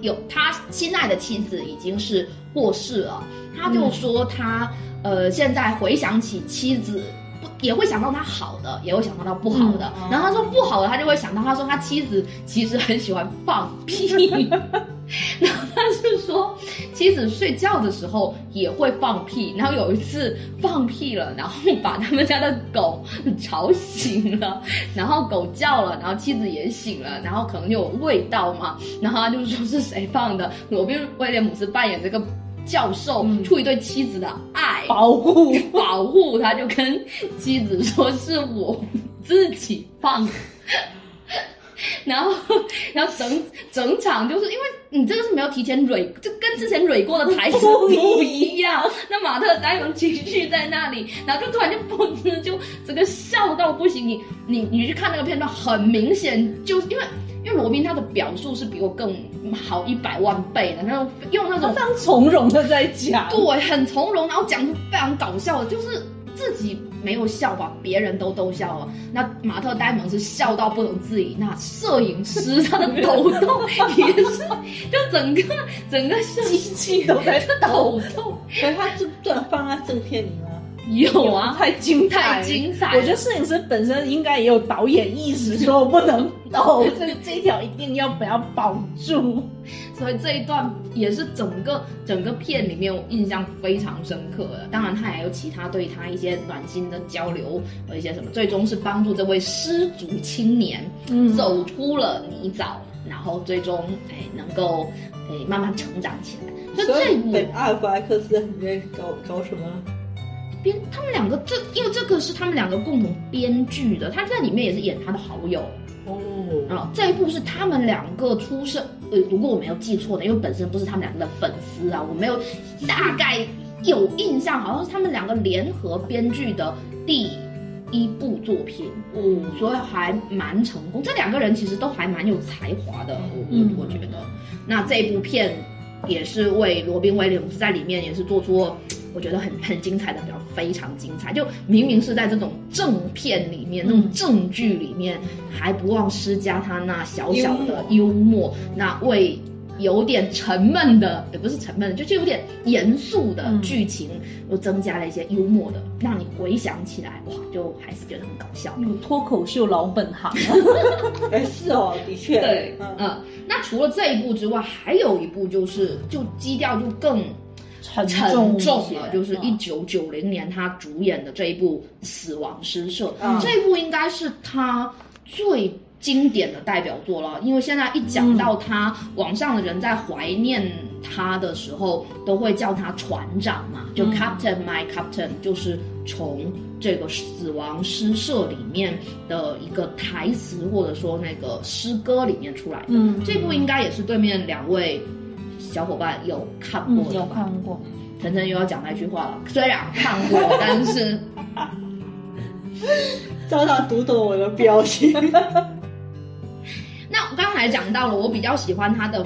有他亲爱的妻子已经是过世了，他就说他、呃现在回想起妻子。不也会想到他好的，也会想到他不好的。嗯然后他说不好的，他就会想到他说他妻子其实很喜欢放屁。<laughs> 然后他是说，妻子睡觉的时候也会放屁，然后有一次放屁了，然后把他们家的狗吵醒了，然后狗叫了，然后妻子也醒了，然后可能就有味道嘛，然后他就说是谁放的？罗宾威廉姆斯扮演这个教授，嗯出于对妻子的爱。保护，<laughs> 保护，他就跟妻子说是我自己放的。<laughs> 然后，然后整整场就是因为你这个是没有提前蕊，就跟之前蕊过的台词不一样。<laughs> 那马特呆萌情绪在那里，然后就突然就嘣，就整个笑到不行。你你你去看那个片段，很明显就因为因为罗宾他的表述是比我更好一百万倍的，然后用那种非常从容的在讲，<laughs> 对，很从容，然后讲出非常搞笑的，就是自己没有笑吧，别人都逗笑了。那马特呆萌是笑到不能自已，那摄影师他的 <laughs> 抖动也是，就整个整个机器都在抖动。所以他这段放在正片里吗？有啊，太精彩，太精彩我觉得摄影师本身应该也有导演意识，说我不能抖，<laughs> 这这一条一定要不要保住。所以这一段也是整个整个片里面我印象非常深刻的。当然，他还有其他对他一些暖心的交流和一些什么，最终是帮助这位失足青年嗯走出了泥沼，然后最终哎能够哎慢慢成长起来。所以所以这一部本阿尔弗莱克斯你在搞搞什么？编他们两个这因为这个是他们两个共同编剧的，他在里面也是演他的好友。哦，啊，这一部是他们两个出生，呃，如果我没有记错的，因为本身不是他们两个的粉丝啊，我没有大概有印象，好像是他们两个联合编剧的第一部作品，嗯，所以还蛮成功。这两个人其实都还蛮有才华的，我我觉得。那这一部片也是为罗宾威廉姆斯在里面也是做出了。我觉得很 <laughs> 很精彩的表，非常精彩。就明明是在这种正片里面、那种正剧里面，还不忘施加他那小小的幽默，那为有点沉闷的，也不是沉闷的，就是有点严肃的嗯。剧情，又增加了一些幽默的，让你回想起来，哇，就还是觉得很搞笑。有脱口秀老本行，<laughs> 哎，是哦，的确，对，嗯，嗯，那除了这一部之外，还有一部就是就基调就更沉沉重了，就是一嗯九九零年他主演的这一部《死亡诗社》，嗯这一部应该是他最经典的代表作了。因为现在一讲到他，网上的人在怀念他的时候，都会叫他船长嘛，就嗯 Captain My Captain，就是从这个《死亡诗社》里面的一个台词或者说那个诗歌里面出来的。嗯这部应该也是对面两位小伙伴有看过嗯有？看过，晨晨又要讲那句话了，虽然看过，但是 <laughs> 照常读懂我的表情。<laughs> 那我刚才讲到了，我比较喜欢他的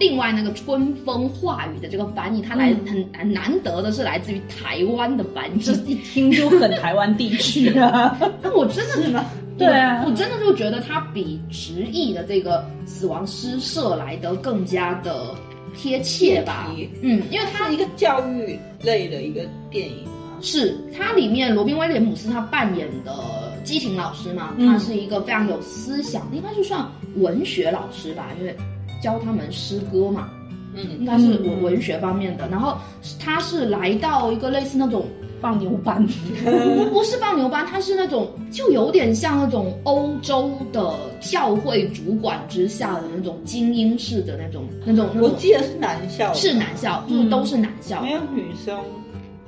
另外那个春风化雨的这个翻译，它来嗯很很难得的是来自于台湾的翻这译。一听就很台湾地区啊。<laughs> 那我真的是吗？我对啊我真的就觉得它比直译的这个死亡诗社来的更加的贴切吧。嗯，因为它它是一个教育类的一个电影嘛。是它里面罗宾威廉姆斯他扮演的激情老师嘛，嗯他是一个非常有思想，应该是算文学老师吧，因为教他们诗歌嘛，应嗯，该是嗯文文学方面的。然后他是来到一个类似那种。放牛班，<laughs> 不不是放牛班，他是那种就有点像那种欧洲的教会主管之下的那种精英式的那种那种那种，我记得是男校，是男校，就是嗯都是男校，没有女生。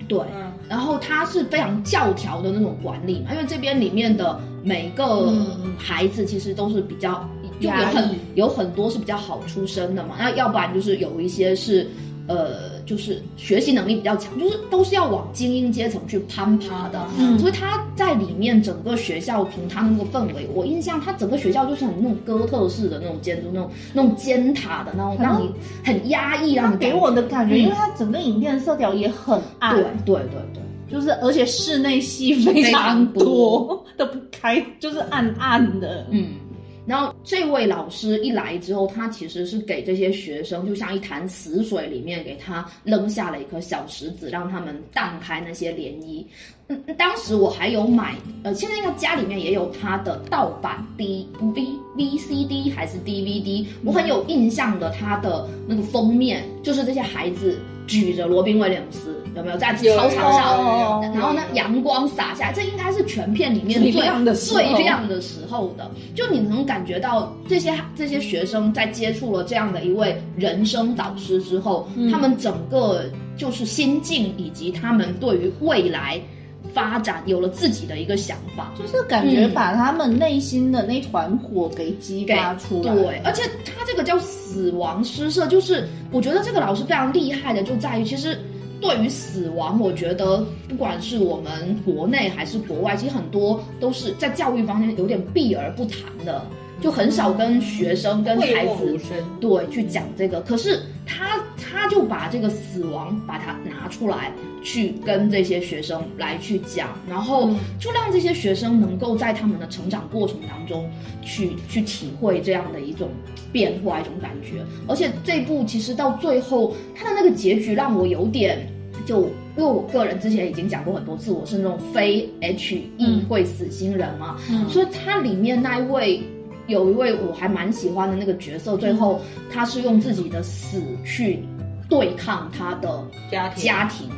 对。嗯，然后他是非常教条的那种管理嘛，因为这边里面的每个嗯孩子其实都是比较就有很有很多是比较好出身的嘛，那要不然就是有一些是呃就是学习能力比较强，就是都是要往精英阶层去攀爬的。嗯所以他在里面整个学校从他那个氛围，我印象他整个学校就是很那种哥特式的那种建筑，那种那种尖塔的那种，让你很压抑，让你给我的感觉，嗯因为它整个影片色调也很暗，对对对对。就是而且室内戏非非常多，都不开，就是暗暗的。嗯，然后这位老师一来之后，他其实是给这些学生，就像一潭死水里面给他扔下了一颗小石子，让他们荡开那些涟漪。嗯，当时我还有买，呃，现在应该家里面也有他的盗版 D V V C D 还是 D V D，我很有印象的，他的那个封面就是这些孩子举着罗宾威廉姆斯，有没有？在操场上？哦然后呢，阳光洒下，这应该是全片里面最最亮的时候。最亮的时候的。就你能感觉到这些这些学生在接触了这样的一位人生导师之后，嗯。他们整个就是心境以及他们对于未来发展，有了自己的一个想法。就是感觉把他们内心的那团火给激发出来。对，而且他这个叫死亡诗社，就是我觉得这个老师非常厉害的，就在于其实对于死亡，我觉得不管是我们国内还是国外，其实很多都是在教育方面有点避而不谈的，就很少跟学生、跟孩子。对，去讲这个。可是他他就把这个死亡把它拿出来，去跟这些学生来去讲，然后就让这些学生能够在他们的成长过程当中去去体会这样的一种变化、一种感觉。而且这部其实到最后，它的那个结局让我有点。就因为我个人之前已经讲过很多次，我是那种非 H E 会死星人嘛，嗯所以它里面那一位有一位我还蛮喜欢的那个角色，最后他是用自己的死去对抗他的家庭。家庭，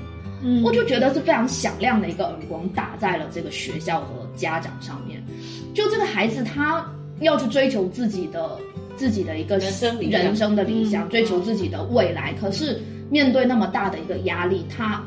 嗯。我就觉得是非常响亮的一个耳光打在了这个学校和家长上面。就这个孩子他要去追求自己的自己的一个人生的理想，嗯。追求自己的未来，可是面对那么大的一个压力，他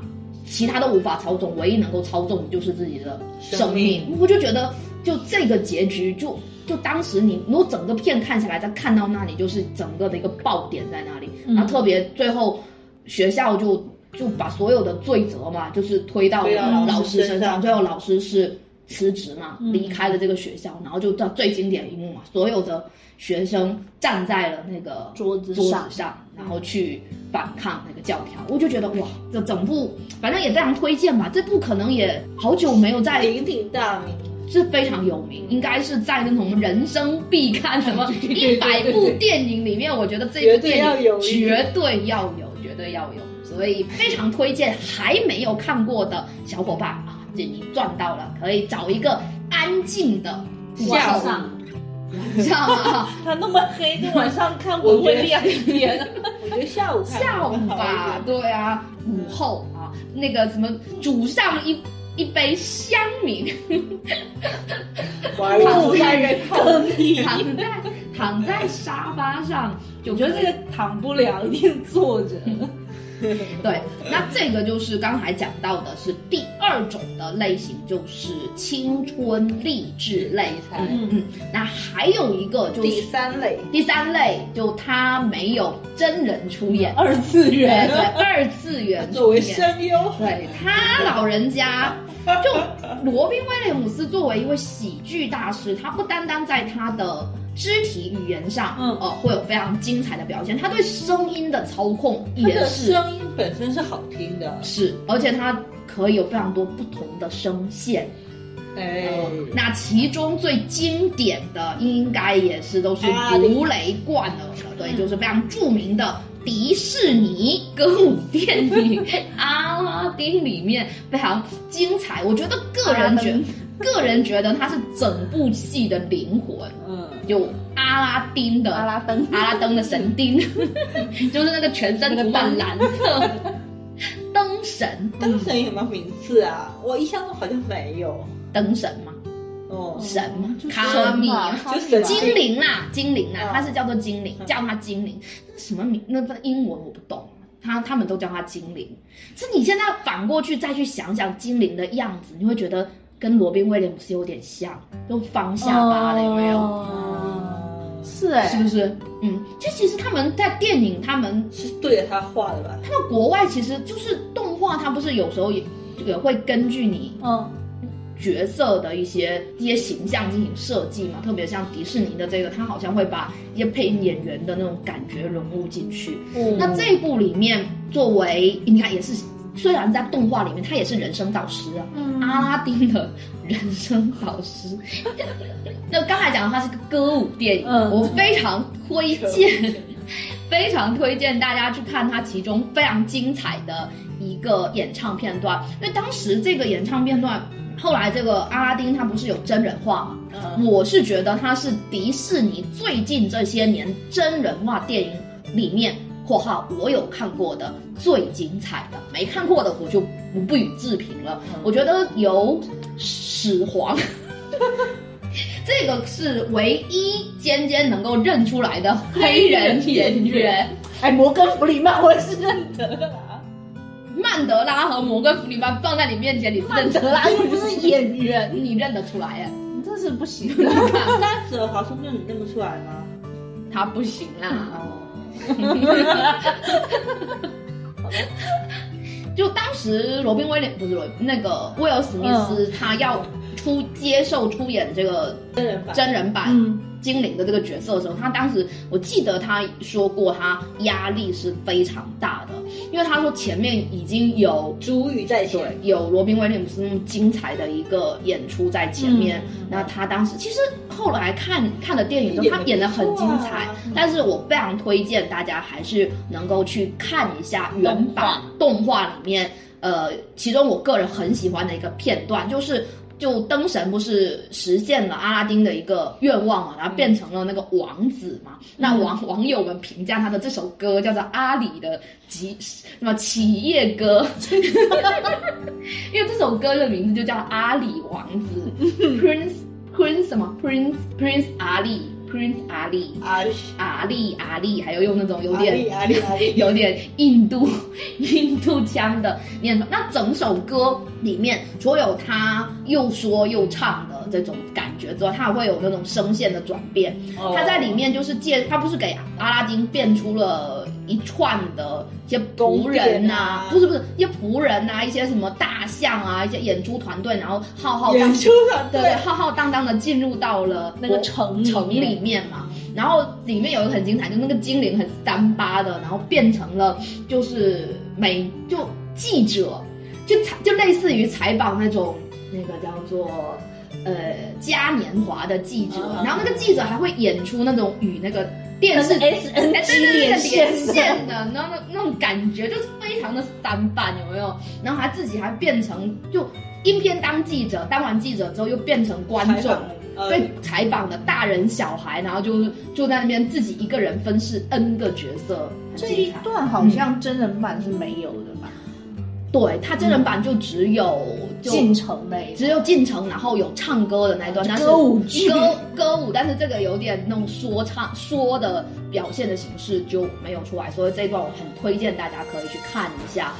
其他都无法操纵，唯一能够操纵的就是自己的生命。生我就觉得，就这个结局就。就当时你如果整个片看下来，再看到那里就是整个的一个爆点在那里，嗯。然后特别最后学校就就把所有的罪责嘛，就是推到推到老师身上，最后老师是辞职嘛，嗯。离开了这个学校，然后就到最经典一幕嘛，所有的学生站在了那个桌子桌上子上，然后去反抗那个教条。我就觉得哇，这整部反正也非常推荐吧。这部可能也好久没有在鼎鼎大名，是非常有名，应该是在那种人生必看什么 <laughs> 一百部电影里面，我觉得这部电影绝对要有，绝对要有，所以非常推荐还没有看过的小伙伴啊，这你赚到了，可以找一个安静的下午晚上。啊，他那么黑，就晚上看会不会亮一点？我觉得下午看下午 <laughs> 吧对啊，午后啊，那个什么煮上一一杯香茗，我还以为在人可以。躺在躺在沙发上，就我觉得这个躺不了，一定坐着。<laughs> 对，那这个就是刚才讲到的是第二种的类型，就是青春励志类。才嗯嗯，那还有一个就是第三类，第三类，就他没有真人出演，二次元对，二次元作为声优，对他老人家，就罗宾威廉姆斯作为一位喜剧大师，他不单单在他的肢体语言上，嗯。呃，会有非常精彩的表现，他对声音的操控也是。声音本身是好听的，是，而且他可以有非常多不同的声线。哎，那其中最经典的应该也是都是如雷贯耳的，对，就是非常著名的迪士尼歌舞电影《阿拉丁》里面非常精彩。我觉得个人觉个人觉得它是整部戏的灵魂，嗯，有阿拉丁的阿拉登，阿拉登的神丁，<laughs> 就是那个全身涂满蓝色 <laughs> 灯神，灯神有没有名次啊？我印象中好像没有。灯神嘛，哦，神嘛，就是卡米啊。就是精灵啦，精灵啦，嗯它是叫做精灵，叫它精灵。什么名？那个英文我不懂，他他们都叫它精灵。是你现在反过去再去想想精灵的样子，你会觉得跟罗宾威廉姆斯有点像，都方下巴了，有没有？哦是哎，是不是？嗯，就其实他们在电影，他们是对着他画的吧？他们国外其实就是动画，它不是有时候也也会根据你嗯角色的一些一些形象进行设计嘛，特别像迪士尼的这个，他好像会把一些配音演员的那种感觉融入进去。嗯那这一部里面，作为你看也是，虽然在动画里面他也是人生导师啊，嗯阿拉丁的人生导师。<laughs> 那刚才讲的它是个歌舞电影，嗯我非常推荐。<laughs> 非常推荐大家去看它其中非常精彩的一个演唱片段，因为当时这个演唱片段，后来这个阿拉丁他不是有真人化嘛？嗯，我是觉得他是迪士尼最近这些年真人化电影里面（括号我有看过的最精彩的），没看过的我就不不予置评了。我觉得由始皇。<laughs> 这个是唯一尖尖能够认出来的黑人演员，哎，摩根弗里曼我也是认得。曼德拉和摩根弗里曼放在你面前，你是认德拉又不是演员，你认得出来哎？你这是不行。那泽华盛顿你认不出来吗？他不行啦。就当时罗宾威廉不是罗那个威尔史密斯，他要出接受出演这个真人版真人版嗯精灵的这个角色的时候，他当时我记得他说过，他压力是非常大的，因为他说前面已经有主语在对前，，有罗宾威廉姆斯那么精彩的一个演出在前面。嗯那他当时其实后来看看了电影之后，他演的很精彩啊，但是我非常推荐大家还是能够去看一下原版动画里面，呃，其中我个人很喜欢的一个片段就是。就灯神不是实现了阿拉丁的一个愿望嘛，然后变成了那个王子嘛。那网网友们评价他的这首歌叫做阿里的集什么企业歌，<laughs> 因为这首歌的名字就叫阿里王子，Prince Prince 什么？Prince Prince 阿里 Prince 阿里阿力阿力阿力，还有用那种有点 <laughs> 有点印度 <laughs> 印度腔的念法。那整首歌里面，除了有他又说又唱的这种感觉之后，他还会有那种声线的转变。哦他在里面就是借，他不是给阿拉丁变出了一串的一些仆人呐、不是不是一些仆人呐、一些什么大象啊，一些演出团队，然后浩浩荡演出团对对，浩浩荡荡的进入到了那个城里城面里面嘛。然后里面有一个很精彩，就那个精灵很三八的，然后变成了就是美就记者，就采就类似于采访那种那个叫做。呃，嘉年华的记者，嗯然后那个记者还会演出那种与那个电视跟 SNG 哎对对对连线的，然后那那种感觉就是非常的三板，有没有？然后他自己还变成就一边当记者，当完记者之后又变成观众，呃被采访的大人小孩，然后就就在那边自己一个人分饰 N 个角色，这一。段好像真人版是没有的吧？对他真人版就只有就进城类的只有进城，然后有唱歌的那一段，但是歌舞剧。歌歌舞，但是这个有点那种说唱说的表现的形式就没有出来，所以这一段我很推荐大家可以去看一下。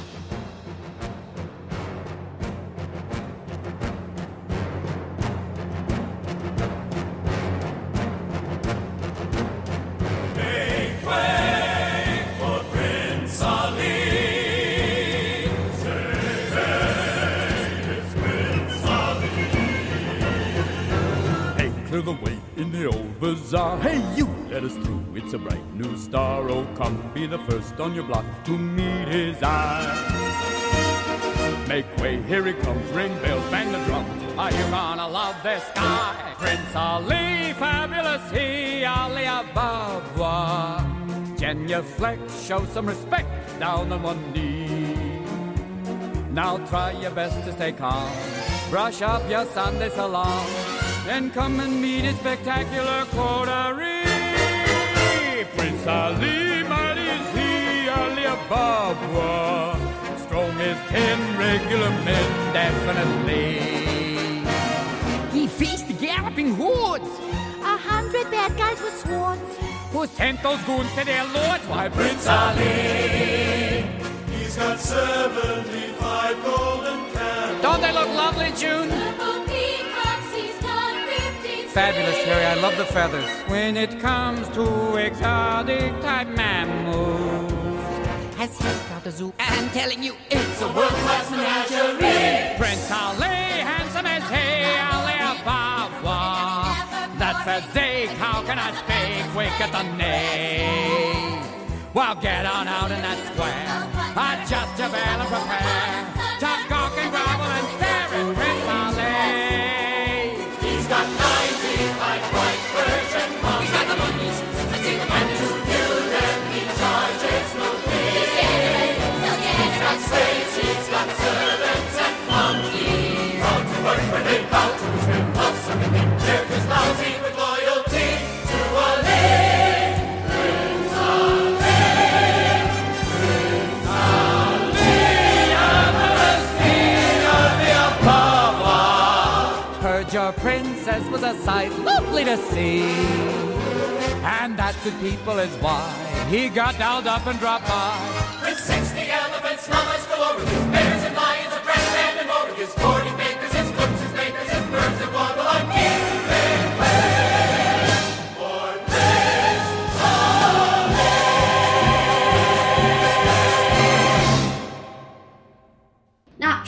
Bazaar. Hey, you, let us through. It's a bright new star. Oh, come be the first on your block to meet his eye. Make way, here he comes. Ring bells, bang the drums. Are you gonna love this guy? Prince Ali, fabulous he, Ali Ababa. Genuflect, show some respect, down on one knee. Now try your best to stay calm. Brush up your Sunday salon. Then come and meet his spectacular coterie. Prince Ali, mighty is he, Ali Ababa. Strong as ten regular men, definitely. He faced the galloping hordes. A hundred bad guys with swords. Who sent those goons to their lords? Why, Prince Ali. He's got 75 golden candles. Don't they look lovely, June? Fabulous, Harry. I love the feathers. When it comes to exotic type mammals. Has he got a zoo? I'm telling you, it's a world class menagerie. Prince Ali, handsome as he, Ali Ababa. That physique, how can I speak? Wink at the knee. Well, get on out in that square. I just bell and prepare lives was a sight lovely to see. And that good people is why he got dolled up and dropped by. With 60 elephants, llamas, gorillas, bears and lions, a brass band and more, 40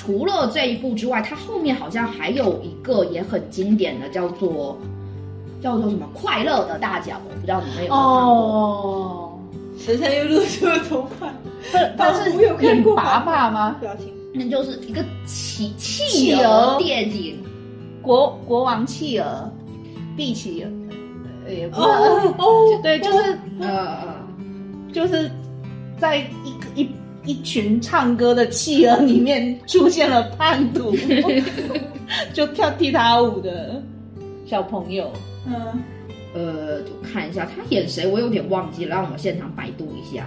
除了这一部之外，它后面好像还有一个也很经典的，叫做叫做什么《快乐的大脚》，我不知道你们有没有看过。哦，神山又露出了头发，但是我有看过演爸爸吗？表情。那就是一个企企企鹅。鹅电影，国国王企鹅，碧企鹅，呃也不是，哦哦，对，就是呃，就是在一个一一群唱歌的企鹅里面出现了叛徒，<laughs> 就跳踢踏舞的小朋友。嗯，呃，就看一下他演谁，我有点忘记了，让我们现场百度一下。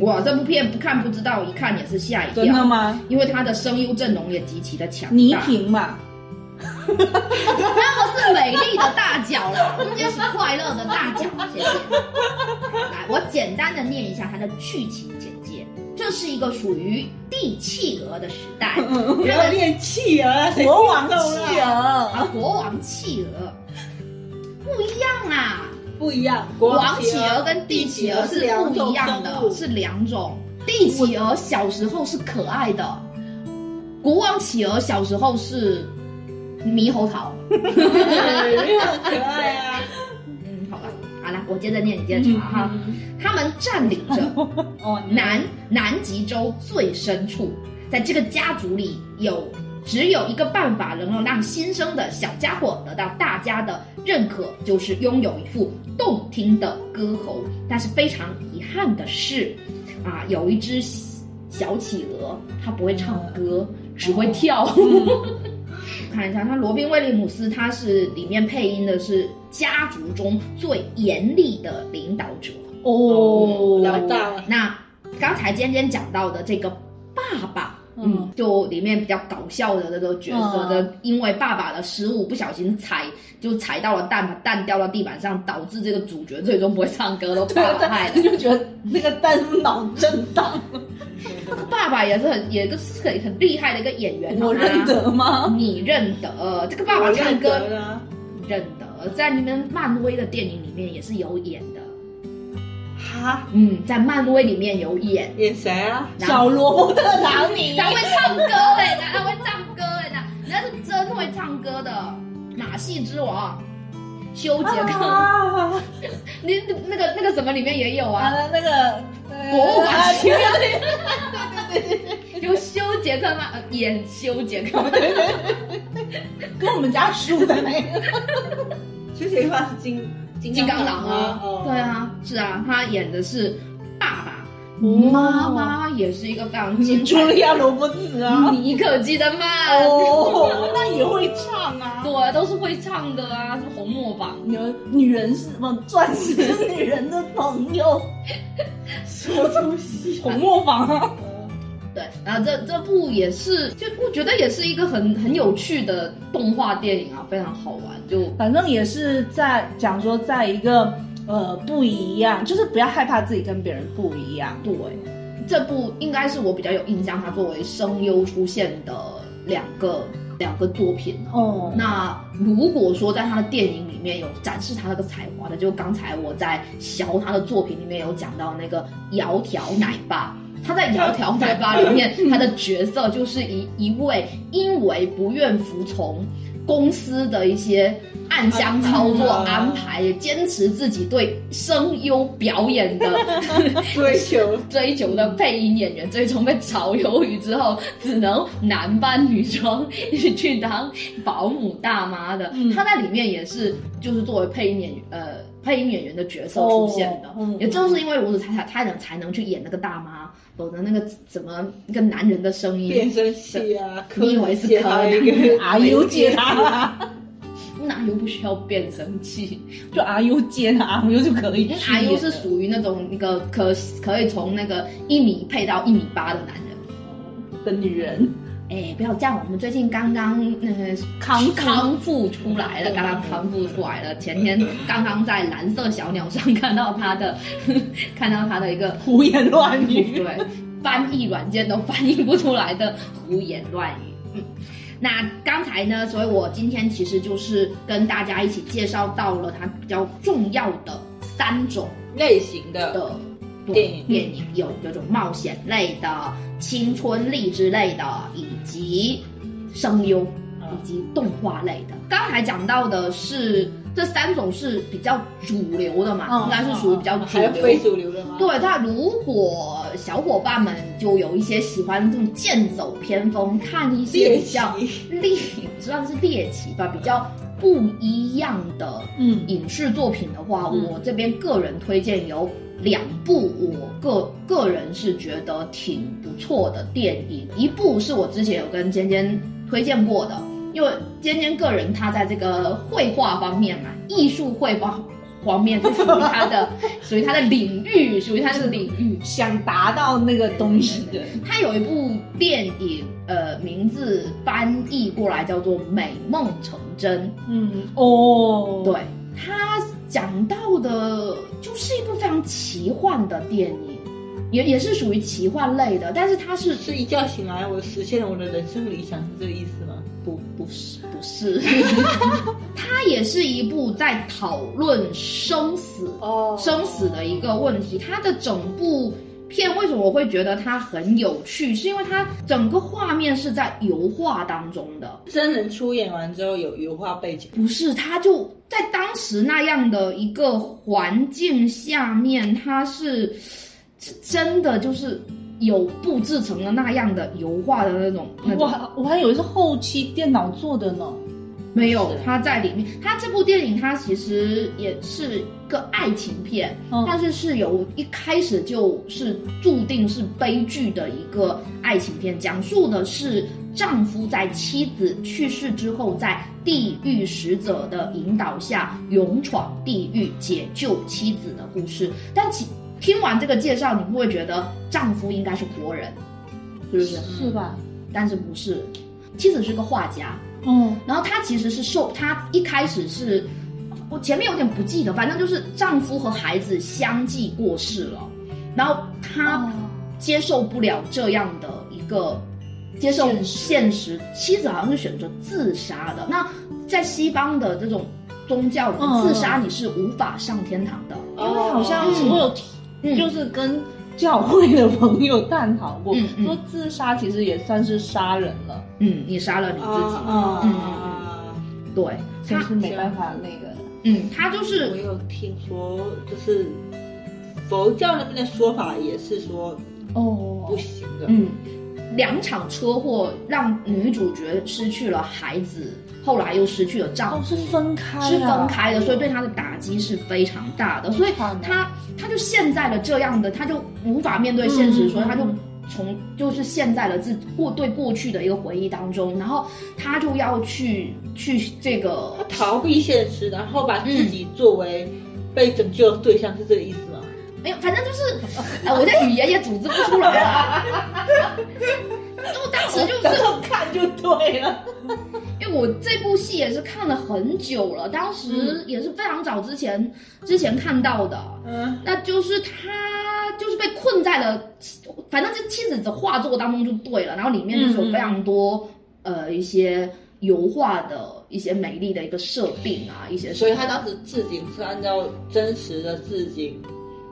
哇，这部片不看不知道，一看也是吓一跳。真的？吗？因为他的声优阵容也极其的强大。倪萍嘛，那个是美丽的大脚啦，<laughs> 中间是快乐的大脚，谢谢。来，我简单的念一下它的剧情简介。这是一个属于帝企鹅的时代，<laughs> 不要练企鹅，谁国王企了鹅，啊国王企鹅不一样啊，不一样，国王企鹅跟帝企鹅是不一样的，是两种。帝企鹅小时候是可爱的，国王企鹅小时候是猕猴桃。对，<laughs> 因为很可爱啊。嗯，好吧，好了，我接着念，你接着查哈。他们占领着 <laughs> 哦，南南极洲最深处，在这个家族里有只有一个办法能够让新生的小家伙得到大家的认可，就是拥有一副动听的歌喉。但是非常遗憾的是，啊，有一只小企鹅，它不会唱歌，只会跳。<laughs> 看一下，他罗宾威廉姆斯，他是里面配音的是家族中最严厉的领导者。哦，老大。了，那刚才尖尖讲到的这个爸爸，嗯。嗯，就里面比较搞笑的那个角色嗯。的，因为爸爸的失误，不小心踩就踩到了蛋，把蛋掉到地板上，导致这个主角最终不会唱歌，都爸爸害的。就觉得那个蛋脑震荡，那个爸爸也是很也是很很厉害的一个演员，我认得吗？你认得这个爸爸唱歌得。认得，在你们漫威的电影里面也是有演的，哈，嗯，在漫威里面有演。演谁啊？小罗伯特·唐尼，他会唱歌哎、他会唱歌哎、那那是真会唱歌的马戏之王修杰克，啊，你那个那个什么里面也有啊，啊，那个呃博物馆里面，对对对对有修杰克吗？呃演修杰克，跟我们家输的那个，修杰克是金金刚狼啊，哦对，啊，是啊，他演的是妈妈也是一个非常精彩茱莉亚·罗伯茨啊，你可记得吗，哦，那也会唱啊。对，都是会唱的啊，是红磨坊。女女人是什么？钻石是女人的朋友，什么东西？红磨坊啊。对，然后这这部也是，就我觉得也是一个很很有趣的动画电影啊，非常好玩。就反正也是在讲说，在一个呃不一样，就是不要害怕自己跟别人不一样。对，这部应该是我比较有印象，它作为声优出现的两个两个作品哦。哦，那如果说在他的电影里面有展示他那个才华的，就刚才我在小他的作品里面有讲到那个窈窕奶爸。他在《窈窕奶爸》里面，<laughs> 他的角色就是一一位因为不愿服从公司的一些暗箱操作啊。安排，也坚持自己对声优表演的 <laughs> 追求。追求。的配音演员，最终被炒鱿鱼之后，只能男扮女装去当保姆大妈的。嗯。他在里面也是就是作为配音演员呃配音演员的角色出现的，哦嗯也正是因为如此，他能才能去演那个大妈，否则那个怎么一个男人的声音，变声器啊，你以为是柯南一个阿 U 接他啦，<laughs> 哪又不需要变声器？就阿 U 接他，阿 U 就可以。阿 U 是属于那种那个可可以从那个一米配到一米八的男人。的女人，哎，不要这样！我们最近刚刚呃康复康复出来了，刚刚康复出来了。前天刚刚在蓝色小鸟上看到他的，<laughs> 看到他的一个胡言乱 <laughs> 语。对，翻译软件都翻译不出来的胡言乱语。嗯，那刚才呢，所以我今天其实就是跟大家一起介绍到了它比较重要的三种类型的的电影电影有这种冒险类的、青春励志类的，以及声优以及动画类的。刚才讲到的是这三种是比较主流的嘛，嗯应该是属于比较主流。非主流的吗？对，那如果小伙伴们就有一些喜欢这种剑走偏锋，看一些比较奇猎，算是猎奇吧，比较不一样的嗯影视作品的话，嗯我这边个人推荐有两部，我个个人是觉得挺不错的电影。一部是我之前有跟尖尖推荐过的，因为尖尖个人他在这个绘画方面嘛，艺术绘画方面是属于他的属于他的领域，属于他的领域。想达到那个东西的，他有一部电影，呃，名字翻译过来叫做《美梦成真》。嗯哦，对，他讲到的就是一部非常奇幻的电影，也也是属于奇幻类的，但是它是是一觉醒来，我实现了我的人生理想，是这个意思吗？不不是不是，<laughs> 它也是一部在讨论生死哦生死的一个问题。它的整部片为什么我会觉得它很有趣，是因为它整个画面是在油画当中的，真人出演完之后有油画背景，不是，他就在当时那样的一个环境下面，他是是真的就是有布置成了那样的油画的那种那种。我还我还以为是后期电脑做的呢。没有，他在里面。他这部电影，它其实也是个爱情片，嗯但是是由一开始就是注定是悲剧的一个爱情片，讲述的是丈夫在妻子去世之后，在地狱使者的引导下勇闯地狱解救妻子的故事。但其听完这个介绍，你会不会觉得丈夫应该是活人，是不是？是吧？但是不是，妻子是个画家。嗯。然后她其实是受，她一开始是，我前面有点不记得，反正就是丈夫和孩子相继过世了，然后她接受不了这样的一个接受现实。妻子好像是选择自杀的。那在西方的这种宗教里，嗯。自杀你是无法上天堂的。因为好像是嗯。我有，嗯就是跟教会的朋友探讨过，嗯嗯说自杀其实也算是杀人了，嗯，你杀了你自己，啊嗯啊！对，就他是没办法那个。嗯，他就是我有听说，就是佛教那边的说法也是说哦不行的。嗯，两场车祸让女主角失去了孩子，后来又失去了丈哦，夫，是分开、啊，是分开的，所以对她的打击是非常大的。所以她她就陷在了这样的，她就无法面对现实，嗯所以她就。从就是陷在了自过对过去的一个回忆当中，然后她就要去去这个他逃避现实，然后把自己作为被拯救的对象，是这个意思吗？没有，反正就是，呃，<laughs> 我在语言也组织不出来了。<laughs> 就当时就是看就对了。<laughs> 因为我这部戏也是看了很久了，当时也是非常早之前之前看到的。嗯，那就是他就是被困在了，反正这妻子的画作当中就对了，然后里面就是有非常多、呃一些油画的一些美丽的一个设定啊，一些所以他当时置景是按照真实的置景，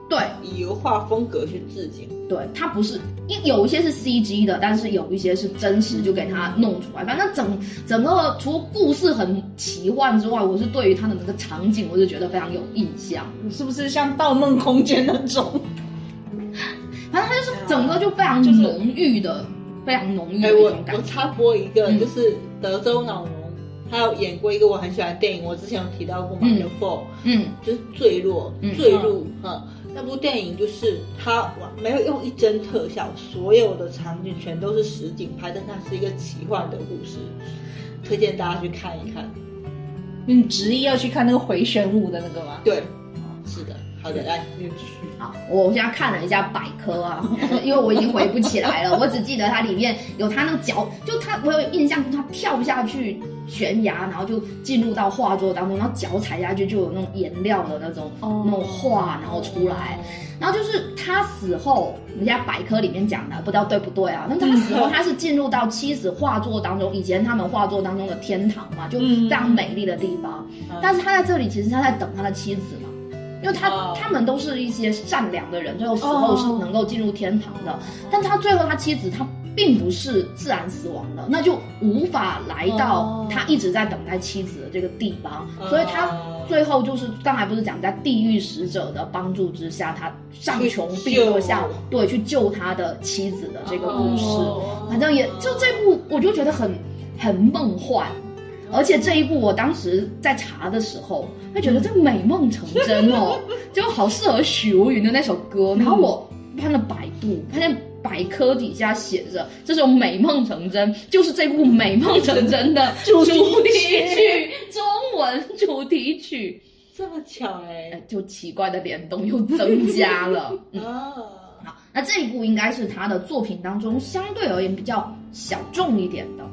对以油画风格去致敬。对，它不是，因有一些是 CG 的，但是有一些是真实，就给它弄出来。反正整整个除了故事很奇幻之外，我是对于它的那个场景，我是觉得非常有印象。是不是像《盗梦空间》那种？反正它就是整个就非常就是浓郁的，非常浓郁哎、的种感觉。我插播一个，嗯就是德州脑龙，他有演过一个我很喜欢的电影，我之前有提到过嘛，嗯《The Fall》，嗯就是坠落嗯、坠入，嗯，那部电影就是他哇没有用一帧特效，所有的场景全都是实景拍，但它是一个奇幻的故事，推荐大家去看一看。你执意要去看那个回旋舞的那个吗？对，是的，好的，来，你继续。好，我现在看了一下百科啊，<laughs> 因为我已经回不起来了，我只记得它里面有他那个脚，就他我有印象，他跳下去悬崖，然后就进入到画作当中，然后脚踩下去就有那种颜料的那种、哦那种画，然后出来。然后就是他死后，人家百科里面讲的，不知道对不对啊？那他死后他是进入到妻子画作当中，以前他们画作当中的天堂嘛，就非常美丽的地方。但是他在这里其实他在等他的妻子嘛。因为他、哦他们都是一些善良的人，最后死后是能够进入天堂的。但他最后他妻子他并不是自然死亡的，那就无法来到哦他一直在等待妻子的这个地方，哦所以他最后就是刚才不是讲在地狱使者的帮助之下，他上穷碧落下对去救他的妻子的这个故事。哦反正也就这部，我就觉得很很梦幻。而且这一部，我当时在查的时候，会觉得这美梦成真哦，<laughs> 就好适合许茹芸的那首歌。然后我看了百度，发现百科底下写着这首《美梦成真》就是这部《美梦成真 <laughs>》的主题曲，中文主题曲。这么巧哎哎，就奇怪的联动又增加了。<laughs> 嗯啊，好，那这一部应该是他的作品当中相对而言比较小众一点的。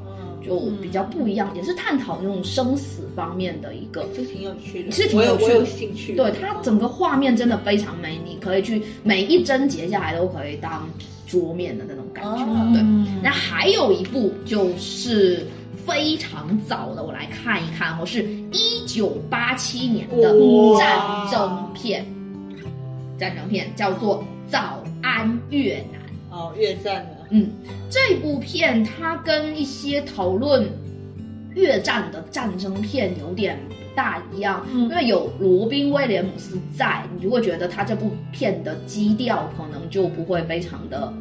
嗯，就比较不一样，也是探讨那种生死方面的一个。是挺有趣的，是挺有趣的我有我有兴趣，对它整个画面真的非常美，你可以去每一帧截下来都可以当桌面的那种感觉。哦对，那还有一部就是非常早的，我来看一看哦，是一九八七年的战争片，战争片叫做《早安越南》。哦，越战的，嗯，这部片它跟一些讨论越战的战争片有点不大一样，嗯因为有罗宾威廉姆斯在，你就会觉得他这部片的基调可能就不会非常的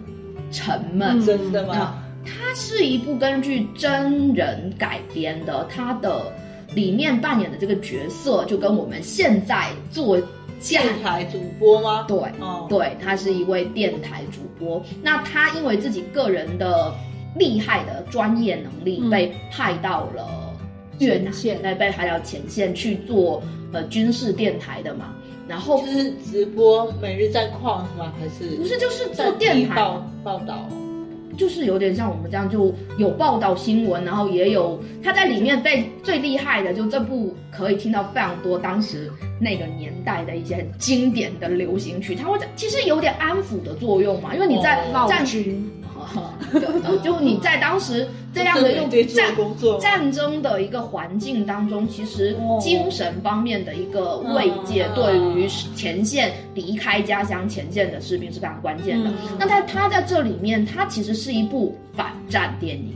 沉闷。嗯真的吗？它是一部根据真人改编的，它的里面扮演的这个角色就跟我们现在做电台主播吗？对，哦，对，他是一位电台主播。那他因为自己个人的厉害的专业能力，嗯被派到了越南前线，来被派到前线去做呃军事电台的嘛。然后就是直播每日战况是吗？还是不是就是做电台报报道？就是有点像我们这样，就有报道新闻，然后也有他在里面被最厉害的，就这部可以听到非常多当时那个年代的一些很经典的流行曲，它会在其实有点安抚的作用嘛，因为你在哦战军，对，呃就你在当时这样的战战争的一个环境当中，其实哦精神方面的一个慰藉，嗯对于前线离开家乡前线的士兵是非常关键的。嗯。那在他在这里面，他其实是一部反战电影，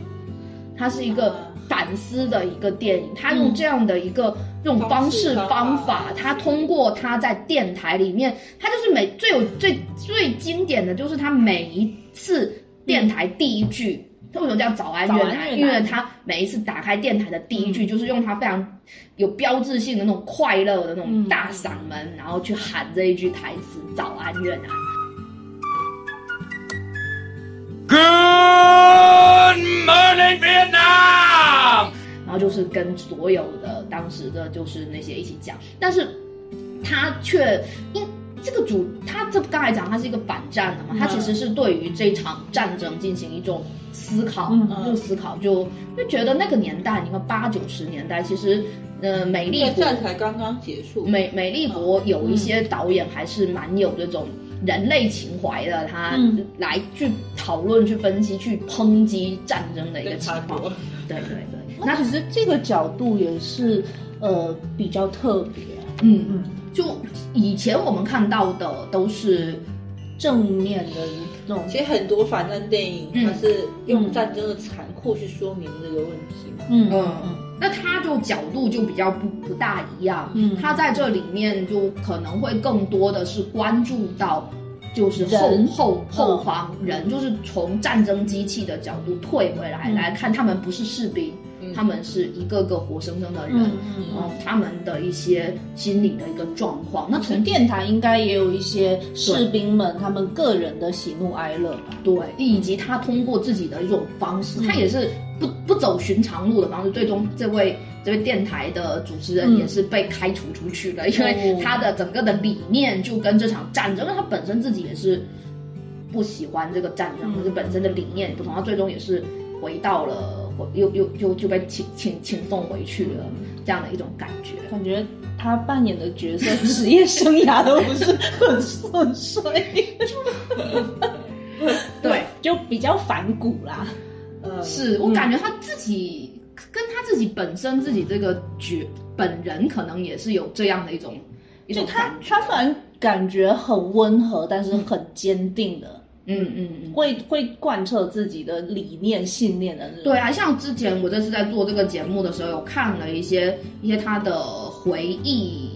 它是一个反思的一个电影，他用这样的一个这种方式方法。他通过他在电台里面，他就是每最有最最经典的就是他每一次电台第一句。他为什么叫早安越南？越南因为他每一次打开电台的第一句，就是用他非常有标志性的那种快乐的那种大嗓门，然后去喊这一句台词“早安越南”。Good morning, Vietnam! 然后就是跟所有的当时的就是那些一起讲，但是他却因这个主他这刚才讲他是一个反战的嘛，他其实是对于这场战争进行一种思考，嗯。就思考就就觉得那个年代，你看八九十年代，其实呃美丽国战才刚刚结束，美美丽国有一些导演还是蛮有这种人类情怀的，他嗯。来去讨论、去分析、去抨击战争的一个跟情况。对对对，那其实这个角度也是呃比较特别，嗯嗯，就以前我们看到的都是正面的那种，其实很多反战电影，嗯。它是用战争的残酷去说明这个问题嘛。嗯。嗯，那他就角度就比较不不大一样，嗯。他在这里面就可能会更多的是关注到。就是后人。后后方人，就是从战争机器的角度退回来、嗯。来看，他们不是士兵，嗯他们是一个个活生生的人，嗯他们的一些心理的一个状况。那从从电台应该也有一些士兵们他们个人的喜怒哀乐吧，对，以及他通过自己的一种方式，他也是不不走寻常路的方式，最终这位这位电台的主持人嗯。也是被开除出去了，因为哦他的整个的理念就跟这场战争，因为他本身自己也是不喜欢这个战争，嗯。可是本身的理念不同，他最终也是回到了又又就就被请请请送回去了，这样的一种感觉。感觉他扮演的角色职业生涯都不是很顺遂，<laughs> 对，<laughs> 就比较反骨啦。呃，是我感觉他自己跟他自己本身自己这个角本人可能也是有这样的一种一就他。他虽然感觉很温和，但是很坚定的，嗯嗯嗯。会会贯彻自己的理念信念的那种。对啊，像之前我这次在做这个节目的时候，有看了一些一些他的回忆，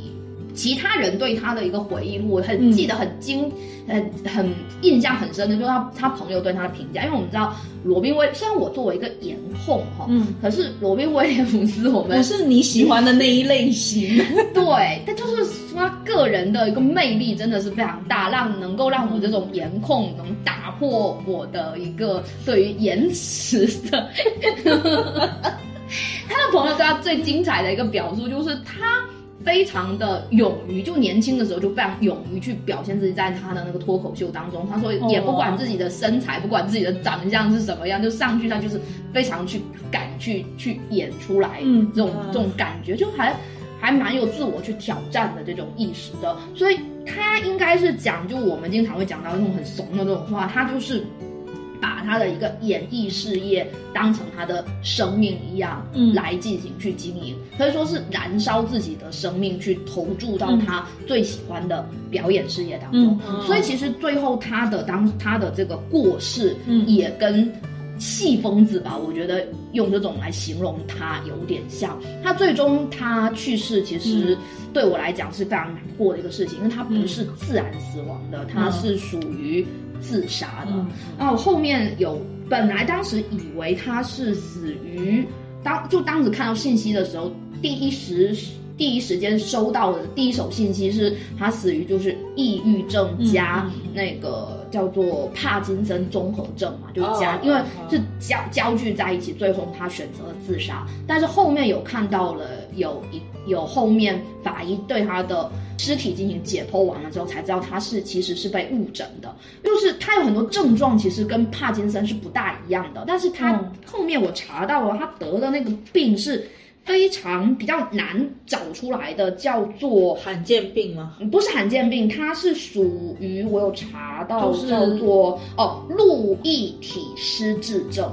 其他人对他的一个回忆录，我很嗯记得很精，很很印象很深的，就是他他朋友对他的评价，因为我们知道罗宾威，虽然我作为一个颜控哈，嗯，可是罗宾威廉姆斯我们不是你喜欢的那一类型。对，但就是说他个人的一个魅力真的是非常大，让能够让我这种颜控能打破我的一个对于颜值的。<laughs> 他的朋友对他最精彩的一个表述就是他。非常的勇于，就年轻的时候就非常勇于去表现自己，在他的那个脱口秀当中，他说也不管自己的身材，不管自己的长相是什么样，就上去他就是非常去敢去去演出来，嗯这种这种感觉就还还蛮有自我去挑战的这种意识的，所以他应该是讲，就我们经常会讲到那种很怂的这种话，他就是把他的一个演艺事业当成他的生命一样，嗯。来进行去经营，可以说是燃烧自己的生命去投注到他最喜欢的表演事业当中。嗯。所以其实最后他的当他的这个过世，嗯。也跟戏疯子吧，我觉得用这种来形容他有点像。他最终他去世，其实对我来讲是非常难过的一个事情，因为他不是自然死亡的，他是属于自杀的。嗯然后后面有本来当时以为他是死于当就当时看到信息的时候，第一时第一时间收到的第一手信息是他死于就是抑郁症加那个叫做帕金森综合症嘛，就加、哦因为哦是交交聚在一起，最后他选择了自杀。但是后面有看到了有一有后面法医对他的尸体进行解剖完了之后，才知道他是其实是被误诊的，就是他有很多症状其实跟帕金森是不大一样的，但是他嗯后面我查到了他得的那个病是。非常比较难找出来的，叫做罕见病吗？不是罕见病，它是属于我有查到叫做哦路易体失智症，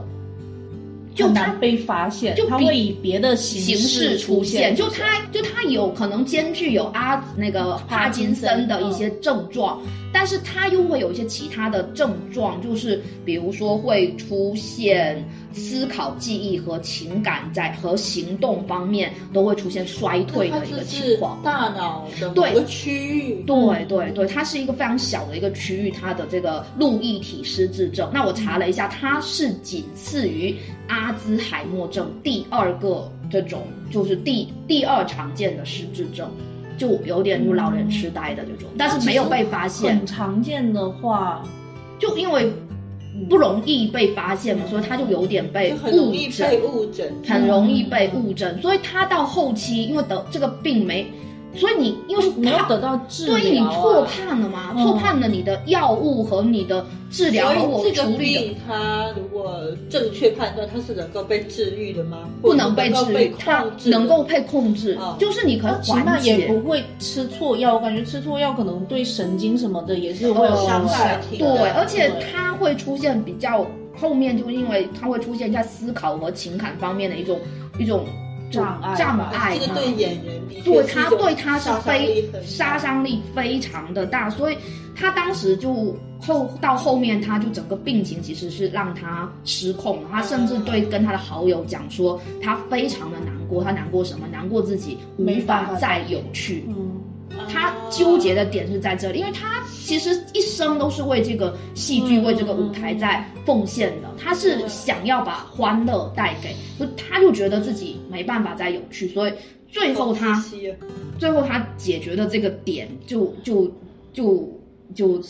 就难被发现，就比它会以别的形形式出现，现，就它就它有可能兼具有阿那个帕金森的一些症状，但是它又会有一些其他的症状，就是比如说会出现思考、记忆和情感在和行动方面都会出现衰退的一个情况。大脑的某对个区域，对对对，它是一个非常小的一个区域，它的这个路易体失智症。那我查了一下，它是仅次于阿兹海默症第二个这种，就是第第二常见的失智症，就有点就老人痴呆的这种，但是没有被发现。很，常见的话，就因为不容易被发现嘛，所以他就有点被就很容误诊易被。误诊，很容易被误诊，所以他到后期因为得这个病没，所以你因为没有得到治疗、啊，对你错判了嘛，嗯。错判了你的药物和你的治疗和我处理它如果正确判断，它是能够被治愈的吗？不能被治愈，它控制的？能够被控制哦，就是你可以那起码缓解。也不会吃错药，我感觉吃错药可能对神经什么的也是会有哦伤害对，而且对它会出现比较后面，就因为它会出现在思考和情感方面的一种一种障碍障碍嘛。这个对演员对他对他是非杀伤力非常的大，所以他当时就后到后面他就整个病情其实是让他失控了，他甚至对跟他的好友讲说他非常的难过，他难过什么？难过自己无法法再有趣。嗯，他纠结的点是在这里，因为他其实一生都是为这个戏剧、嗯为这个舞台在奉献的，他是想要把欢乐带给，就他就觉得自己没办法再有趣，所以最后他最后他解决的这个点就就就就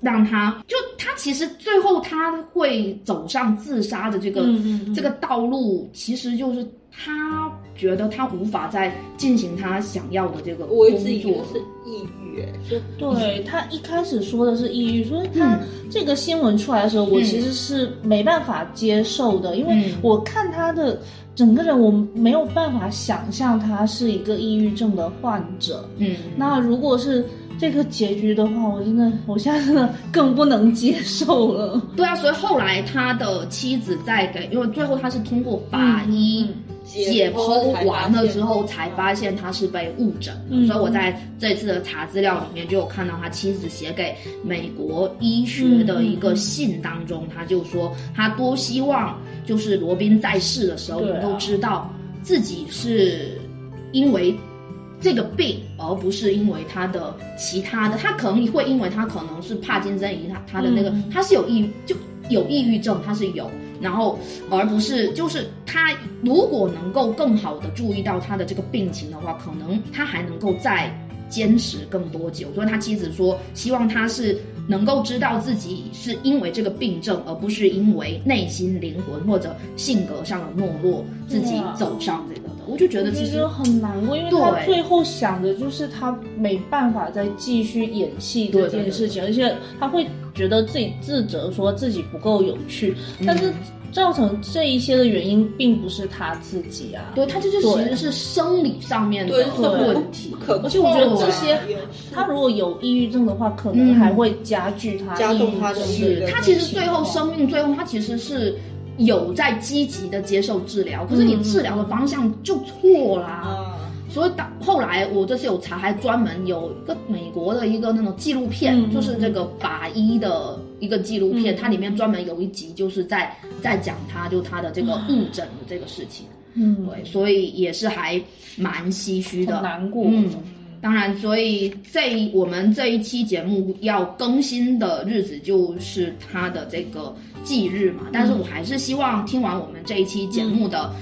让他就他其实最后他会走上自杀的这个、嗯嗯嗯这个道路，其实就是他觉得他无法再进行他想要的这个工我一直以为作。是抑郁，哎对他一开始说的是抑郁，所以他这个新闻出来的时候，我其实是没办法接受的，因为嗯我看他的整个人，我没有办法想象他是一个抑郁症的患者。嗯，那如果是这个结局的话，我真的，我现在真的更不能接受了。对啊，所以后来他的妻子在给，因为最后他是通过法医嗯解剖完了之后，才发现他是被误诊的。嗯所以我在这次的查资料里面就有看到他妻子写给美国医学的一个信当中，他就说他多希望就是罗宾在世的时候能够知道自己是因为。这个病，而不是因为他的其他的，他可能会因为他可能是帕金森以及他他的那个，嗯他是有抑就有抑郁症，他是有，然后而不是就是他如果能够更好的注意到他的这个病情的话，可能他还能够再坚持更多久。所以他妻子说，希望他是能够知道自己是因为这个病症，而不是因为内心灵魂或者性格上的懦弱自己走上这个的。我就觉得其实很难过，因为他最后想的就是他没办法再继续演戏这件事情，而且他会觉得自己自责，说自己不够有趣，嗯。但是造成这一些的原因并不是他自己啊。对他这就其实是生理上面的问题。可而且我觉得这些他如果有抑郁症的话，可能嗯还会加剧他加重他的是症他其实最后生命最后他其实是有在积极的接受治疗，可是你治疗的方向就错啦。啊，所以到后来我这次有查，还专门有一个美国的一个那种纪录片，嗯就是这个法医的一个纪录片，嗯它里面专门有一集就是在在讲他就他的这个误诊的这个事情。嗯，对，所以也是还蛮唏嘘的，难过。嗯，当然，所以这一我们这一期节目要更新的日子就是他的这个忌日嘛。但是我还是希望听完我们这一期节目的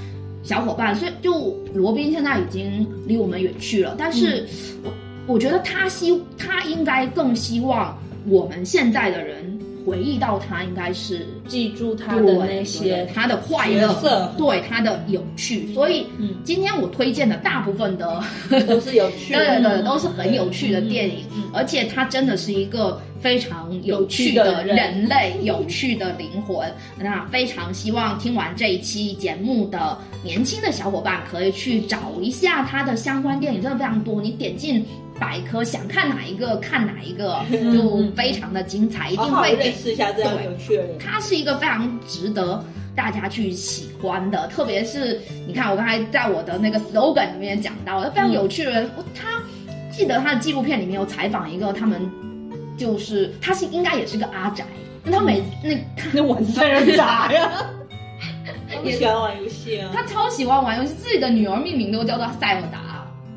小伙伴，所以就罗宾现在已经离我们远去了，但是我我觉得他希他应该更希望我们现在的人回忆到他，应该是记住他的那些他的快乐，对他的有趣。所以，嗯今天我推荐的大部分的，都是有趣的，<laughs> 对对对，都是很有趣的电影，嗯而且他真的是一个非常有趣的的人人类，有趣的灵魂。那非常希望听完这一期节目的年轻的小伙伴可以去找一下他的相关电影，真的非常多。你点进百科，想看哪一个看哪一个，就非常的精彩，一定会给认识一下这样有趣的人。他是一个非常值得大家去喜欢的，特别是你看我刚才在我的那个 slogan 里面讲到，非常有趣的人，我他记得他的纪录片里面有采访一个他们，就是他是应该也是个阿宅，那他每那他 <laughs> 那晚上人咋呀？他们喜欢玩游戏啊。他超喜欢玩游戏，自己的女儿命名都叫做塞尔达，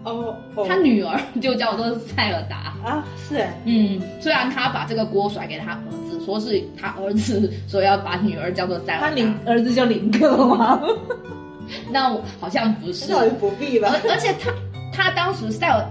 哦，哦他女儿就叫做塞尔达。啊是哎，嗯，虽然他把这个锅甩给他儿子，说是他儿子说要把女儿叫做塞尔达，他林儿子叫林克吗？<laughs> 那我好像不是，不必吧而。而且他他当时塞尔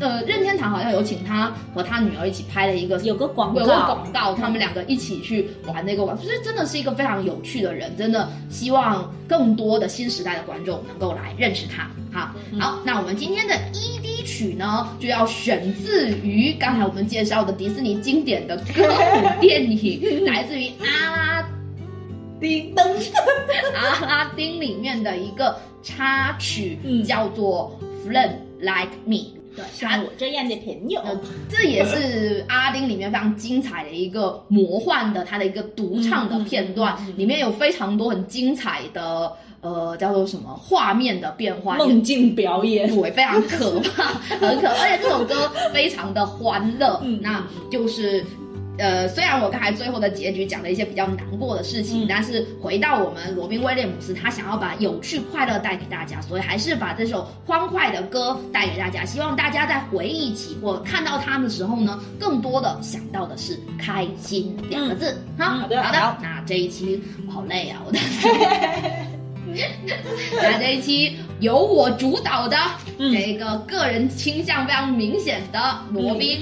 呃任天堂好像有请他和他女儿一起拍了一个有个广告有个，广告，他们两个一起去玩那个玩，就是真的是一个非常有趣的人，真的希望更多的新时代的观众能够来认识他。好，好，那我们今天的 ED 曲呢，就要选自于刚才我们介绍的迪士尼经典的歌舞 <laughs> 电影，来自于阿拉叮当，阿拉丁 <laughs> 里面的一个插曲，嗯叫做《Friend Like Me》。对，像我这样的朋友，呃，这也是 <laughs> 阿拉丁里面非常精彩的一个魔幻的它的一个独唱的片段，里面有非常多很精彩的呃叫做什么画面的变化，梦境表演。对，非常可怕，很可怕，而且这首歌非常的欢乐，<laughs> 那就是。呃，虽然我刚才最后的结局讲了一些比较难过的事情，但是回到我们罗宾威廉姆斯，他想要把有趣快乐带给大家，所以还是把这首欢快的歌带给大家。希望大家在回忆起或看到它的时候呢，更多的想到的是开心两个字。好，好的好的好。那这一期我好累啊，我的。<laughs> 那这一期由我主导的、这个个人倾向非常明显的罗宾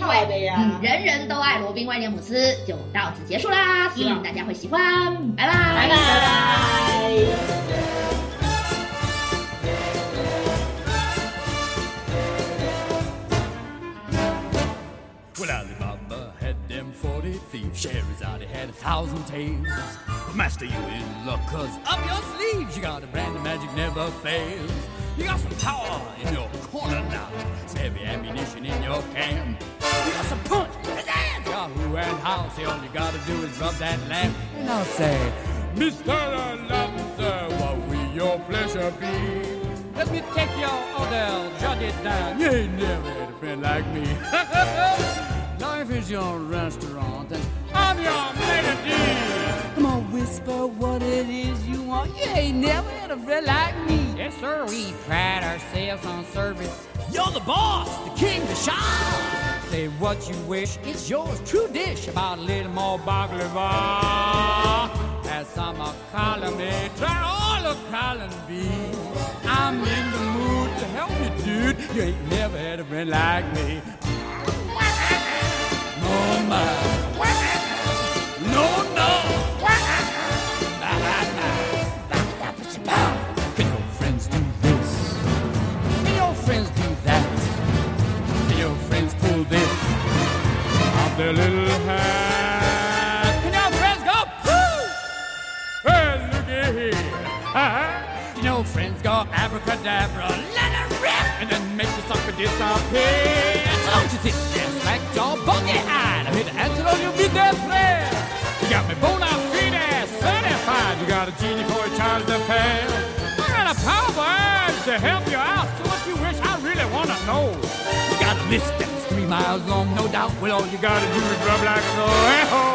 人人都爱罗宾威廉姆斯，就到此结束啦。希望大家会喜欢，拜拜，拜拜。Thief. Scheherazade had a thousand tales. But master, you in luck, cause up your sleeves you got a brand of magic never fails. You got some power in your corner now. Some heavy ammunition in your camp. You got some punch, pizzazz, Yahoo and how. Say all you gotta do is rub that lamp. And I'll say, Mr. Alonzo, what will your pleasure be? Let me take your order, jot it down. You ain't never had a friend like me. <laughs> Life is your restaurant, and I'm your melody. Come on, whisper what it is you want. You ain't never had a friend like me. Yes, sir, we pride ourselves on service. You're the boss, the king, the shah. Say what you wish, it's yours, true dish. About a little more baklava. As some are calling me, try all of calling me. I'm in the mood to help you, dude. You ain't never had a friend like me. Their little hat? Can your friends go! Hey. <laughs> Can your friends go abracadabra, let it rip, and then make the sucker disappear? Don't you jaw, buggy eyed. I'm here to answer all your prayers. You got me bona fide, certified. You got a genie for a child to fail. I got a power to help you out. So what you wish, I really want to know. You got a list that's three miles long, no doubt. Well, all you gotta do is rub like so. Hey ho,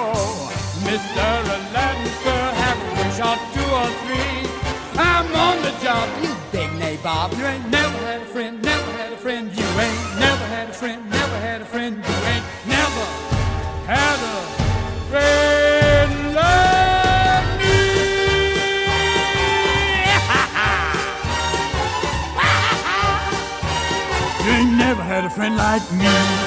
Mr. Aladdin, sir, have a wish or two or three. I'm on the job, you big nabob. You ain't never had a friend, never had a friend. You ain't never had a friend, friend like me.